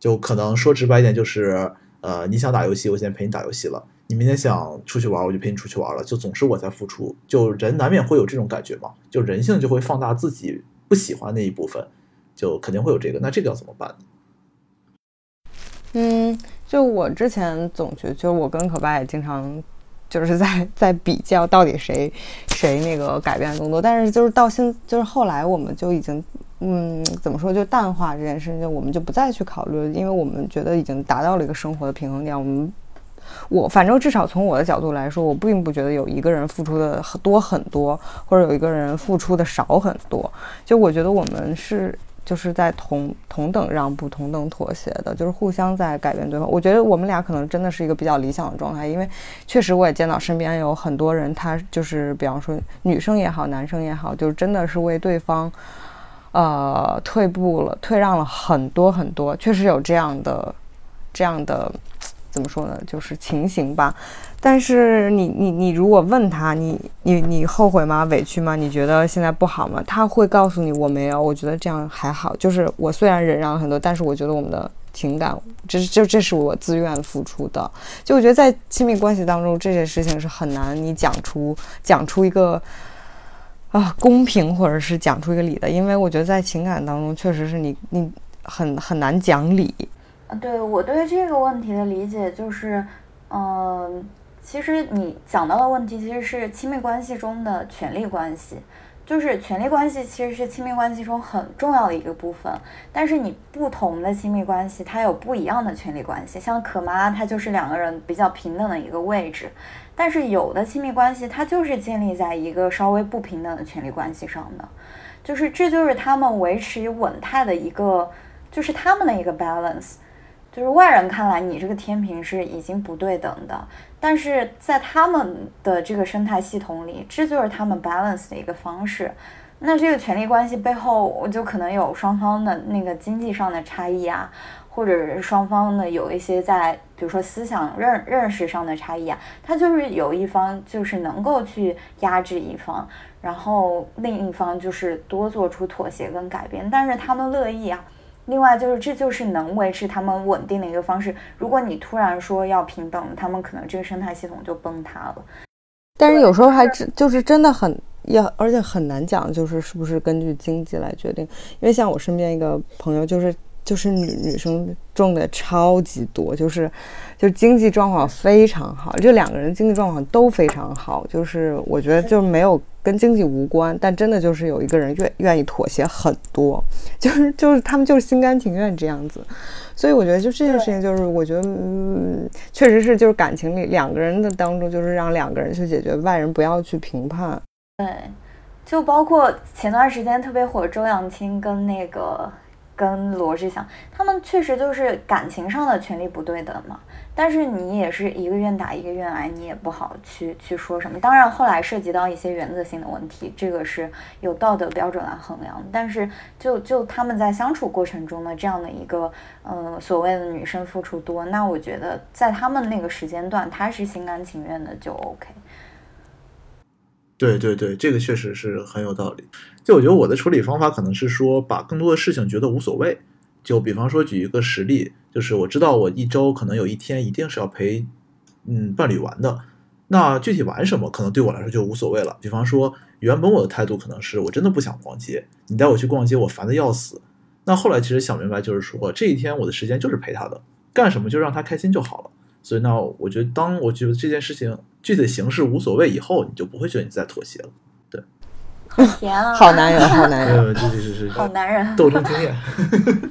就可能说直白一点，就是呃，你想打游戏，我先陪你打游戏了。你明天想出去玩，我就陪你出去玩了，就总是我在付出，就人难免会有这种感觉嘛，就人性就会放大自己不喜欢那一部分，就肯定会有这个，那这个要怎么办呢？嗯，就我之前总觉得，就我跟可爸也经常就是在在比较到底谁谁那个改变更多，但是就是到现就是后来我们就已经嗯怎么说就淡化这件事情，就我们就不再去考虑，因为我们觉得已经达到了一个生活的平衡点，我们。我反正至少从我的角度来说，我并不觉得有一个人付出的多很多，或者有一个人付出的少很多。就我觉得我们是就是在同同等让步、同等妥协的，就是互相在改变对方。我觉得我们俩可能真的是一个比较理想的状态，因为确实我也见到身边有很多人，他就是比方说女生也好，男生也好，就是真的是为对方呃退步了、退让了很多很多。确实有这样的这样的。怎么说呢？就是情形吧。但是你你你如果问他，你你你后悔吗？委屈吗？你觉得现在不好吗？他会告诉你我没有，我觉得这样还好。就是我虽然忍让了很多，但是我觉得我们的情感，这是就这是我自愿付出的。就我觉得在亲密关系当中，这些事情是很难你讲出讲出一个。啊公平或者是讲出一个理的，因为我觉得在情感当中，确实是你你很很难讲理。对我对这个问题的理解就是，嗯，其实你讲到的问题其实是亲密关系中的权力关系。就是权力关系其实是亲密关系中很重要的一个部分，但是你不同的亲密关系它有不一样的权力关系，像可妈她就是两个人比较平等的一个位置，但是有的亲密关系它就是建立在一个稍微不平等的权力关系上的，就是这就是他们维持稳态的一个，就是他们的一个 balance。就是外人看来，你这个天平是已经不对等的，但是在他们的这个生态系统里，这就是他们 balance 的一个方式。那这个权力关系背后，我就可能有双方的那个经济上的差异啊，或者是双方的有一些在，比如说思想认认识上的差异啊，他就是有一方就是能够去压制一方，然后另一方就是多做出妥协跟改变，但是他们乐意啊。另外就是，这就是能维持他们稳定的一个方式。如果你突然说要平等，他们可能这个生态系统就崩塌了。但是有时候还真就是真的很要，而且很难讲，就是是不是根据经济来决定。因为像我身边一个朋友，就是就是女女生中的超级多，就是就是经济状况非常好，这两个人经济状况都非常好，就是我觉得就没有。跟经济无关，但真的就是有一个人愿愿意妥协很多，就是就是他们就是心甘情愿这样子，所以我觉得就这件事情，就是我觉得嗯，确实是就是感情里两个人的当中，就是让两个人去解决，外人不要去评判。对，就包括前段时间特别火周扬青跟那个。跟罗志祥，他们确实就是感情上的权利不对等嘛。但是你也是一个愿打一个愿挨，你也不好去去说什么。当然后来涉及到一些原则性的问题，这个是有道德标准来衡量。但是就就他们在相处过程中的这样的一个，嗯，所谓的女生付出多，那我觉得在他们那个时间段，他是心甘情愿的就 OK。对对对，这个确实是很有道理。就我觉得我的处理方法可能是说，把更多的事情觉得无所谓。就比方说举一个实例，就是我知道我一周可能有一天一定是要陪嗯伴侣玩的，那具体玩什么可能对我来说就无所谓了。比方说原本我的态度可能是我真的不想逛街，你带我去逛街我烦的要死。那后来其实想明白就是说这一天我的时间就是陪他的，干什么就让他开心就好了。所以那我觉得当我觉得这件事情。具体形式无所谓，以后你就不会觉得你在妥协了。甜啊！好男人，好男人，这这是是好男人，斗争经验，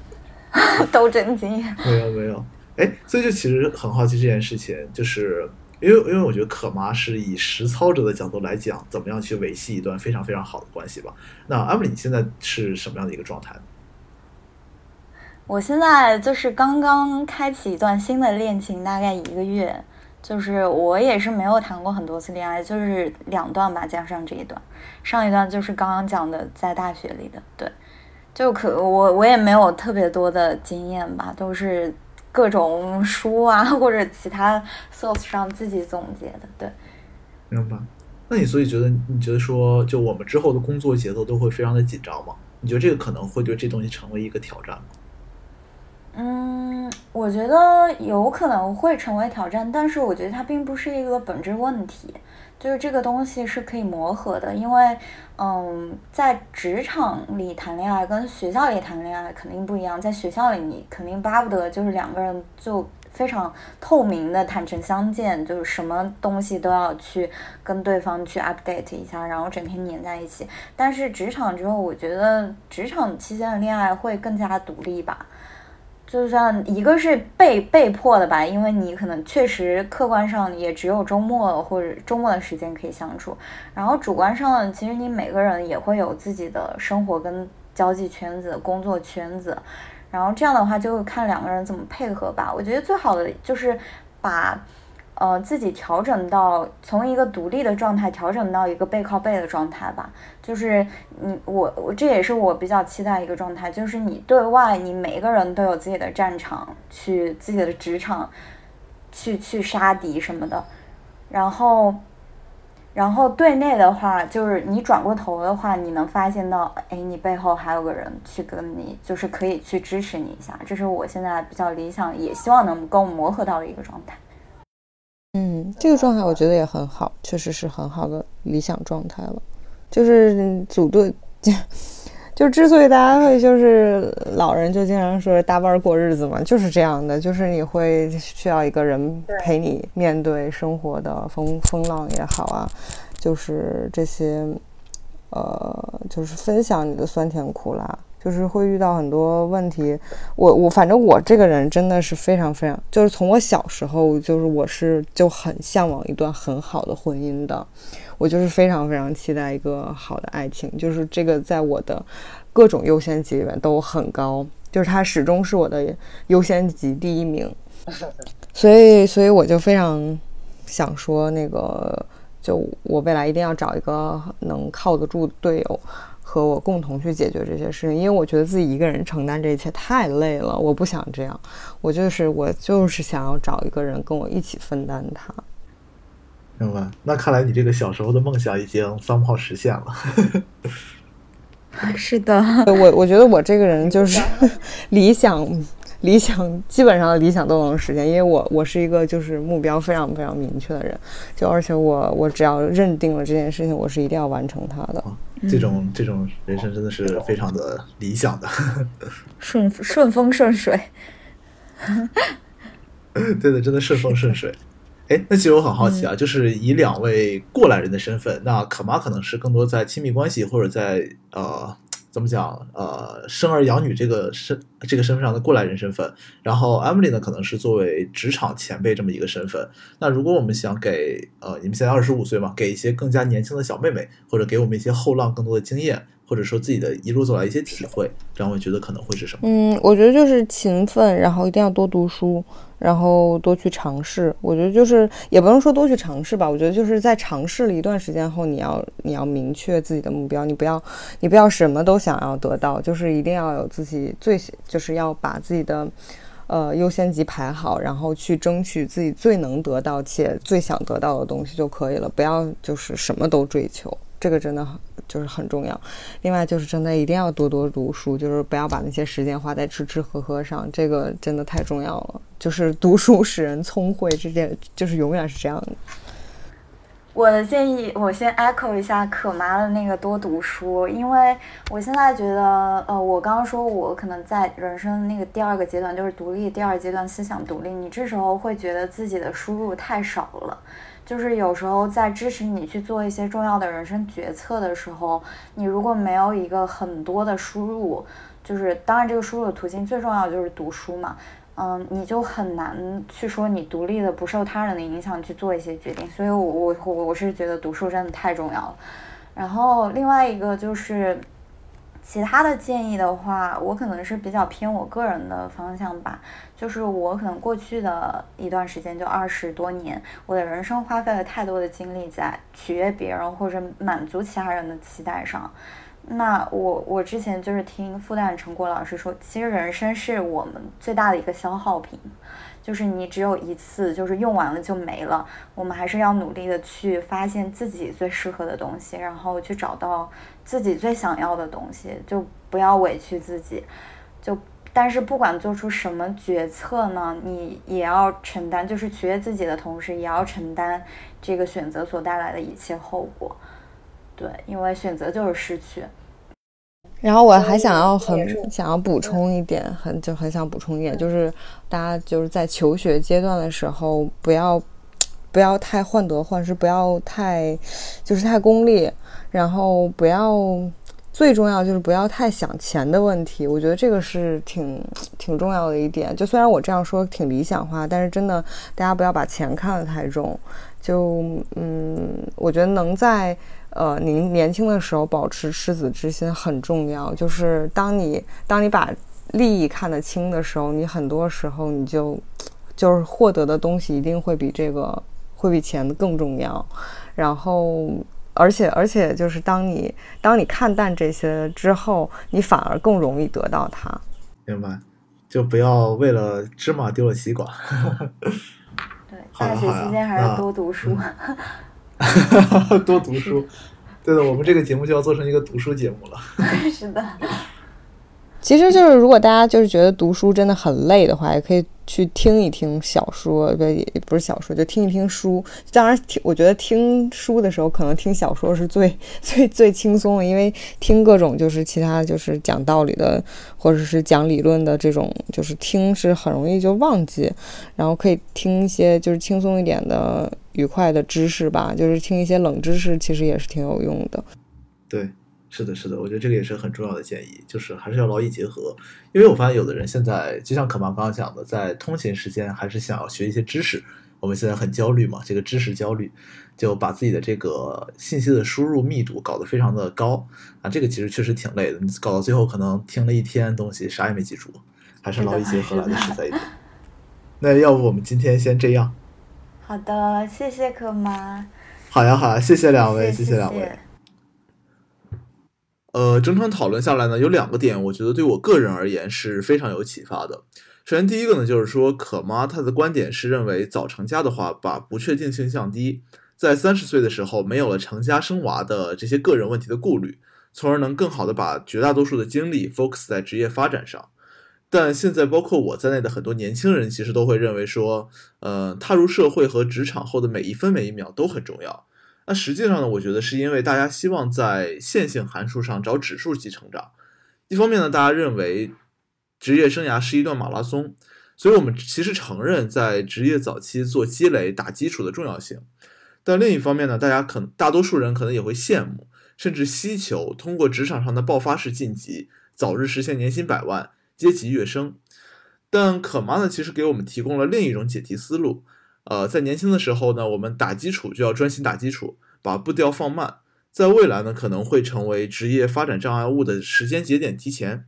斗争经验，没有没有。哎，所以就其实很好奇这件事情，就是因为因为我觉得可妈是以实操者的角度来讲，怎么样去维系一段非常非常好的关系吧。那阿布里，你现在是什么样的一个状态？我现在就是刚刚开启一段新的恋情，大概一个月。就是我也是没有谈过很多次恋爱，就是两段吧，加上这一段，上一段就是刚刚讲的在大学里的，对，就可我我也没有特别多的经验吧，都是各种书啊或者其他 source 上自己总结的，对。明白。那你所以觉得你觉得说，就我们之后的工作节奏都会非常的紧张吗？你觉得这个可能会对这东西成为一个挑战吗？嗯，我觉得有可能会成为挑战，但是我觉得它并不是一个本质问题，就是这个东西是可以磨合的。因为，嗯，在职场里谈恋爱跟学校里谈恋爱肯定不一样，在学校里你肯定巴不得就是两个人就非常透明的坦诚相见，就是什么东西都要去跟对方去 update 一下，然后整天黏在一起。但是职场之后，我觉得职场期间的恋爱会更加独立吧。就算一个是被被迫的吧，因为你可能确实客观上也只有周末或者周末的时间可以相处，然后主观上其实你每个人也会有自己的生活跟交际圈子、工作圈子，然后这样的话就看两个人怎么配合吧。我觉得最好的就是把。呃，自己调整到从一个独立的状态调整到一个背靠背的状态吧。就是你我我这也是我比较期待一个状态，就是你对外你每一个人都有自己的战场，去自己的职场，去去杀敌什么的。然后，然后对内的话，就是你转过头的话，你能发现到，哎，你背后还有个人去跟你，就是可以去支持你一下。这是我现在比较理想，也希望能够磨合到的一个状态。嗯，这个状态我觉得也很好，确实是很好的理想状态了。就是组队，就之所以大家会就是老人就经常说搭班过日子嘛，就是这样的，就是你会需要一个人陪你面对生活的风风浪也好啊，就是这些，呃，就是分享你的酸甜苦辣。就是会遇到很多问题，我我反正我这个人真的是非常非常，就是从我小时候就是我是就很向往一段很好的婚姻的，我就是非常非常期待一个好的爱情，就是这个在我的各种优先级里面都很高，就是它始终是我的优先级第一名，所以所以我就非常想说那个，就我未来一定要找一个能靠得住的队友。和我共同去解决这些事情，因为我觉得自己一个人承担这一切太累了，我不想这样。我就是我就是想要找一个人跟我一起分担它。明白？那看来你这个小时候的梦想已经三炮实现了。是的，我我觉得我这个人就是 理想。理想基本上理想都能实现，因为我我是一个就是目标非常非常明确的人，就而且我我只要认定了这件事情，我是一定要完成它的。这种这种人生真的是非常的理想的，顺顺风顺水。对的，真的顺风顺水。哎，那其实我很好奇啊，就是以两位过来人的身份，那可妈可能是更多在亲密关系或者在呃。怎么讲？呃，生儿养女这个身这个身份上的过来人身份，然后 Emily 呢，可能是作为职场前辈这么一个身份。那如果我们想给呃，你们现在二十五岁嘛，给一些更加年轻的小妹妹，或者给我们一些后浪更多的经验。或者说自己的一路走来一些体会，两位觉得可能会是什么？嗯，我觉得就是勤奋，然后一定要多读书，然后多去尝试。我觉得就是也不能说多去尝试吧，我觉得就是在尝试了一段时间后，你要你要明确自己的目标，你不要你不要什么都想要得到，就是一定要有自己最就是要把自己的呃优先级排好，然后去争取自己最能得到且最想得到的东西就可以了，不要就是什么都追求。这个真的就是很重要，另外就是真的一定要多多读书，就是不要把那些时间花在吃吃喝喝上，这个真的太重要了。就是读书使人聪慧，这件就是永远是这样的。我的建议，我先 echo 一下可妈的那个多读书，因为我现在觉得，呃，我刚刚说我可能在人生那个第二个阶段，就是独立第二阶段思想独立，你这时候会觉得自己的输入太少了。就是有时候在支持你去做一些重要的人生决策的时候，你如果没有一个很多的输入，就是当然这个输入的途径最重要就是读书嘛，嗯，你就很难去说你独立的不受他人的影响去做一些决定。所以，我我我我是觉得读书真的太重要了。然后另外一个就是。其他的建议的话，我可能是比较偏我个人的方向吧，就是我可能过去的一段时间，就二十多年，我的人生花费了太多的精力在取悦别人或者满足其他人的期待上。那我我之前就是听复旦陈果老师说，其实人生是我们最大的一个消耗品。就是你只有一次，就是用完了就没了。我们还是要努力的去发现自己最适合的东西，然后去找到自己最想要的东西，就不要委屈自己。就但是不管做出什么决策呢，你也要承担，就是取悦自己的同时，也要承担这个选择所带来的一切后果。对，因为选择就是失去。然后我还想要很想要补充一点，很就很想补充一点，就是大家就是在求学阶段的时候，不要不要太患得患失，不要太就是太功利，然后不要最重要就是不要太想钱的问题。我觉得这个是挺挺重要的一点。就虽然我这样说挺理想化，但是真的大家不要把钱看得太重。就嗯，我觉得能在。呃，您年轻的时候保持赤子之心很重要。就是当你当你把利益看得清的时候，你很多时候你就就是获得的东西一定会比这个会比钱更重要。然后，而且而且就是当你当你看淡这些之后，你反而更容易得到它。明白，就不要为了芝麻丢了西瓜。对，大学期间还是多读书。多读书，对的，我们这个节目就要做成一个读书节目了。是的，其实就是如果大家就是觉得读书真的很累的话，也可以去听一听小说，不也不是小说，就听一听书。当然，听我觉得听书的时候，可能听小说是最 最最轻松的，因为听各种就是其他就是讲道理的，或者是讲理论的这种，就是听是很容易就忘记，然后可以听一些就是轻松一点的、愉快的知识吧，就是听一些冷知识，其实也是挺有用的。对。是的，是的，我觉得这个也是很重要的建议，就是还是要劳逸结合。因为我发现有的人现在就像可妈刚刚讲的，在通勤时间还是想要学一些知识。我们现在很焦虑嘛，这个知识焦虑，就把自己的这个信息的输入密度搞得非常的高啊，这个其实确实挺累的。你搞到最后可能听了一天东西，啥也没记住，还是劳逸结合来的实在一点。那要不我们今天先这样？好的，谢谢可妈。好呀，好呀，谢谢两位，谢谢两位。呃，整场讨论下来呢，有两个点，我觉得对我个人而言是非常有启发的。首先，第一个呢，就是说可妈她的观点是认为早成家的话，把不确定性降低，在三十岁的时候没有了成家生娃的这些个人问题的顾虑，从而能更好的把绝大多数的精力 focus 在职业发展上。但现在，包括我在内的很多年轻人，其实都会认为说，呃，踏入社会和职场后的每一分每一秒都很重要。那实际上呢，我觉得是因为大家希望在线性函数上找指数级成长。一方面呢，大家认为职业生涯是一段马拉松，所以我们其实承认在职业早期做积累、打基础的重要性。但另一方面呢，大家可能大多数人可能也会羡慕，甚至希求通过职场上的爆发式晋级，早日实现年薪百万、阶级跃升。但可妈呢，其实给我们提供了另一种解题思路。呃，在年轻的时候呢，我们打基础就要专心打基础，把步调放慢。在未来呢，可能会成为职业发展障碍物的时间节点提前。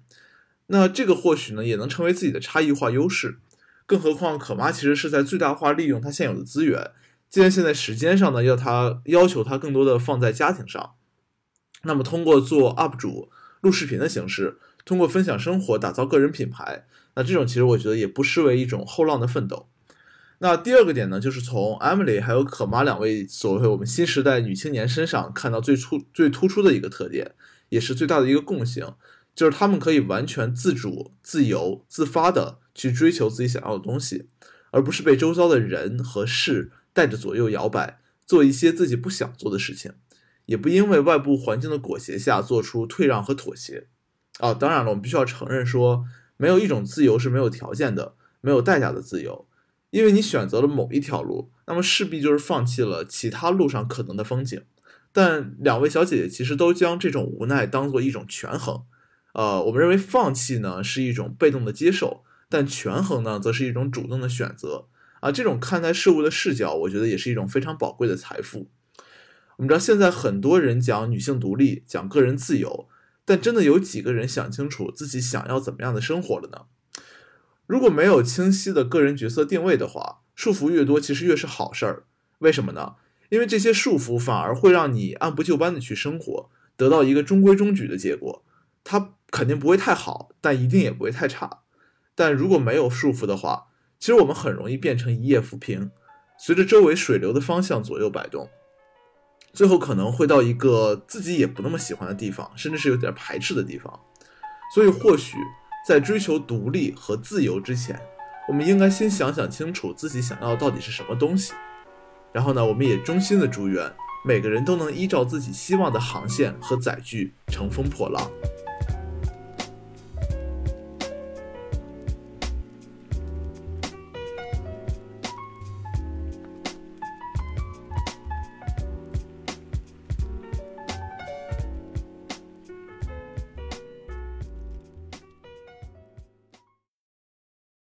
那这个或许呢，也能成为自己的差异化优势。更何况，可妈其实是在最大化利用她现有的资源。既然现在时间上呢，要她要求她更多的放在家庭上，那么通过做 UP 主、录视频的形式，通过分享生活打造个人品牌，那这种其实我觉得也不失为一种后浪的奋斗。那第二个点呢，就是从 Emily 还有可妈两位所谓我们新时代女青年身上看到最突最突出的一个特点，也是最大的一个共性，就是她们可以完全自主、自由、自发的去追求自己想要的东西，而不是被周遭的人和事带着左右摇摆，做一些自己不想做的事情，也不因为外部环境的裹挟下做出退让和妥协。啊，当然了，我们必须要承认说，没有一种自由是没有条件的、没有代价的自由。因为你选择了某一条路，那么势必就是放弃了其他路上可能的风景。但两位小姐姐其实都将这种无奈当做一种权衡。呃，我们认为放弃呢是一种被动的接受，但权衡呢则是一种主动的选择。啊，这种看待事物的视角，我觉得也是一种非常宝贵的财富。我们知道现在很多人讲女性独立，讲个人自由，但真的有几个人想清楚自己想要怎么样的生活了呢？如果没有清晰的个人角色定位的话，束缚越多，其实越是好事儿。为什么呢？因为这些束缚反而会让你按部就班的去生活，得到一个中规中矩的结果。它肯定不会太好，但一定也不会太差。但如果没有束缚的话，其实我们很容易变成一叶浮萍，随着周围水流的方向左右摆动，最后可能会到一个自己也不那么喜欢的地方，甚至是有点排斥的地方。所以或许。在追求独立和自由之前，我们应该先想想清楚自己想要到底是什么东西。然后呢，我们也衷心的祝愿每个人都能依照自己希望的航线和载具乘风破浪。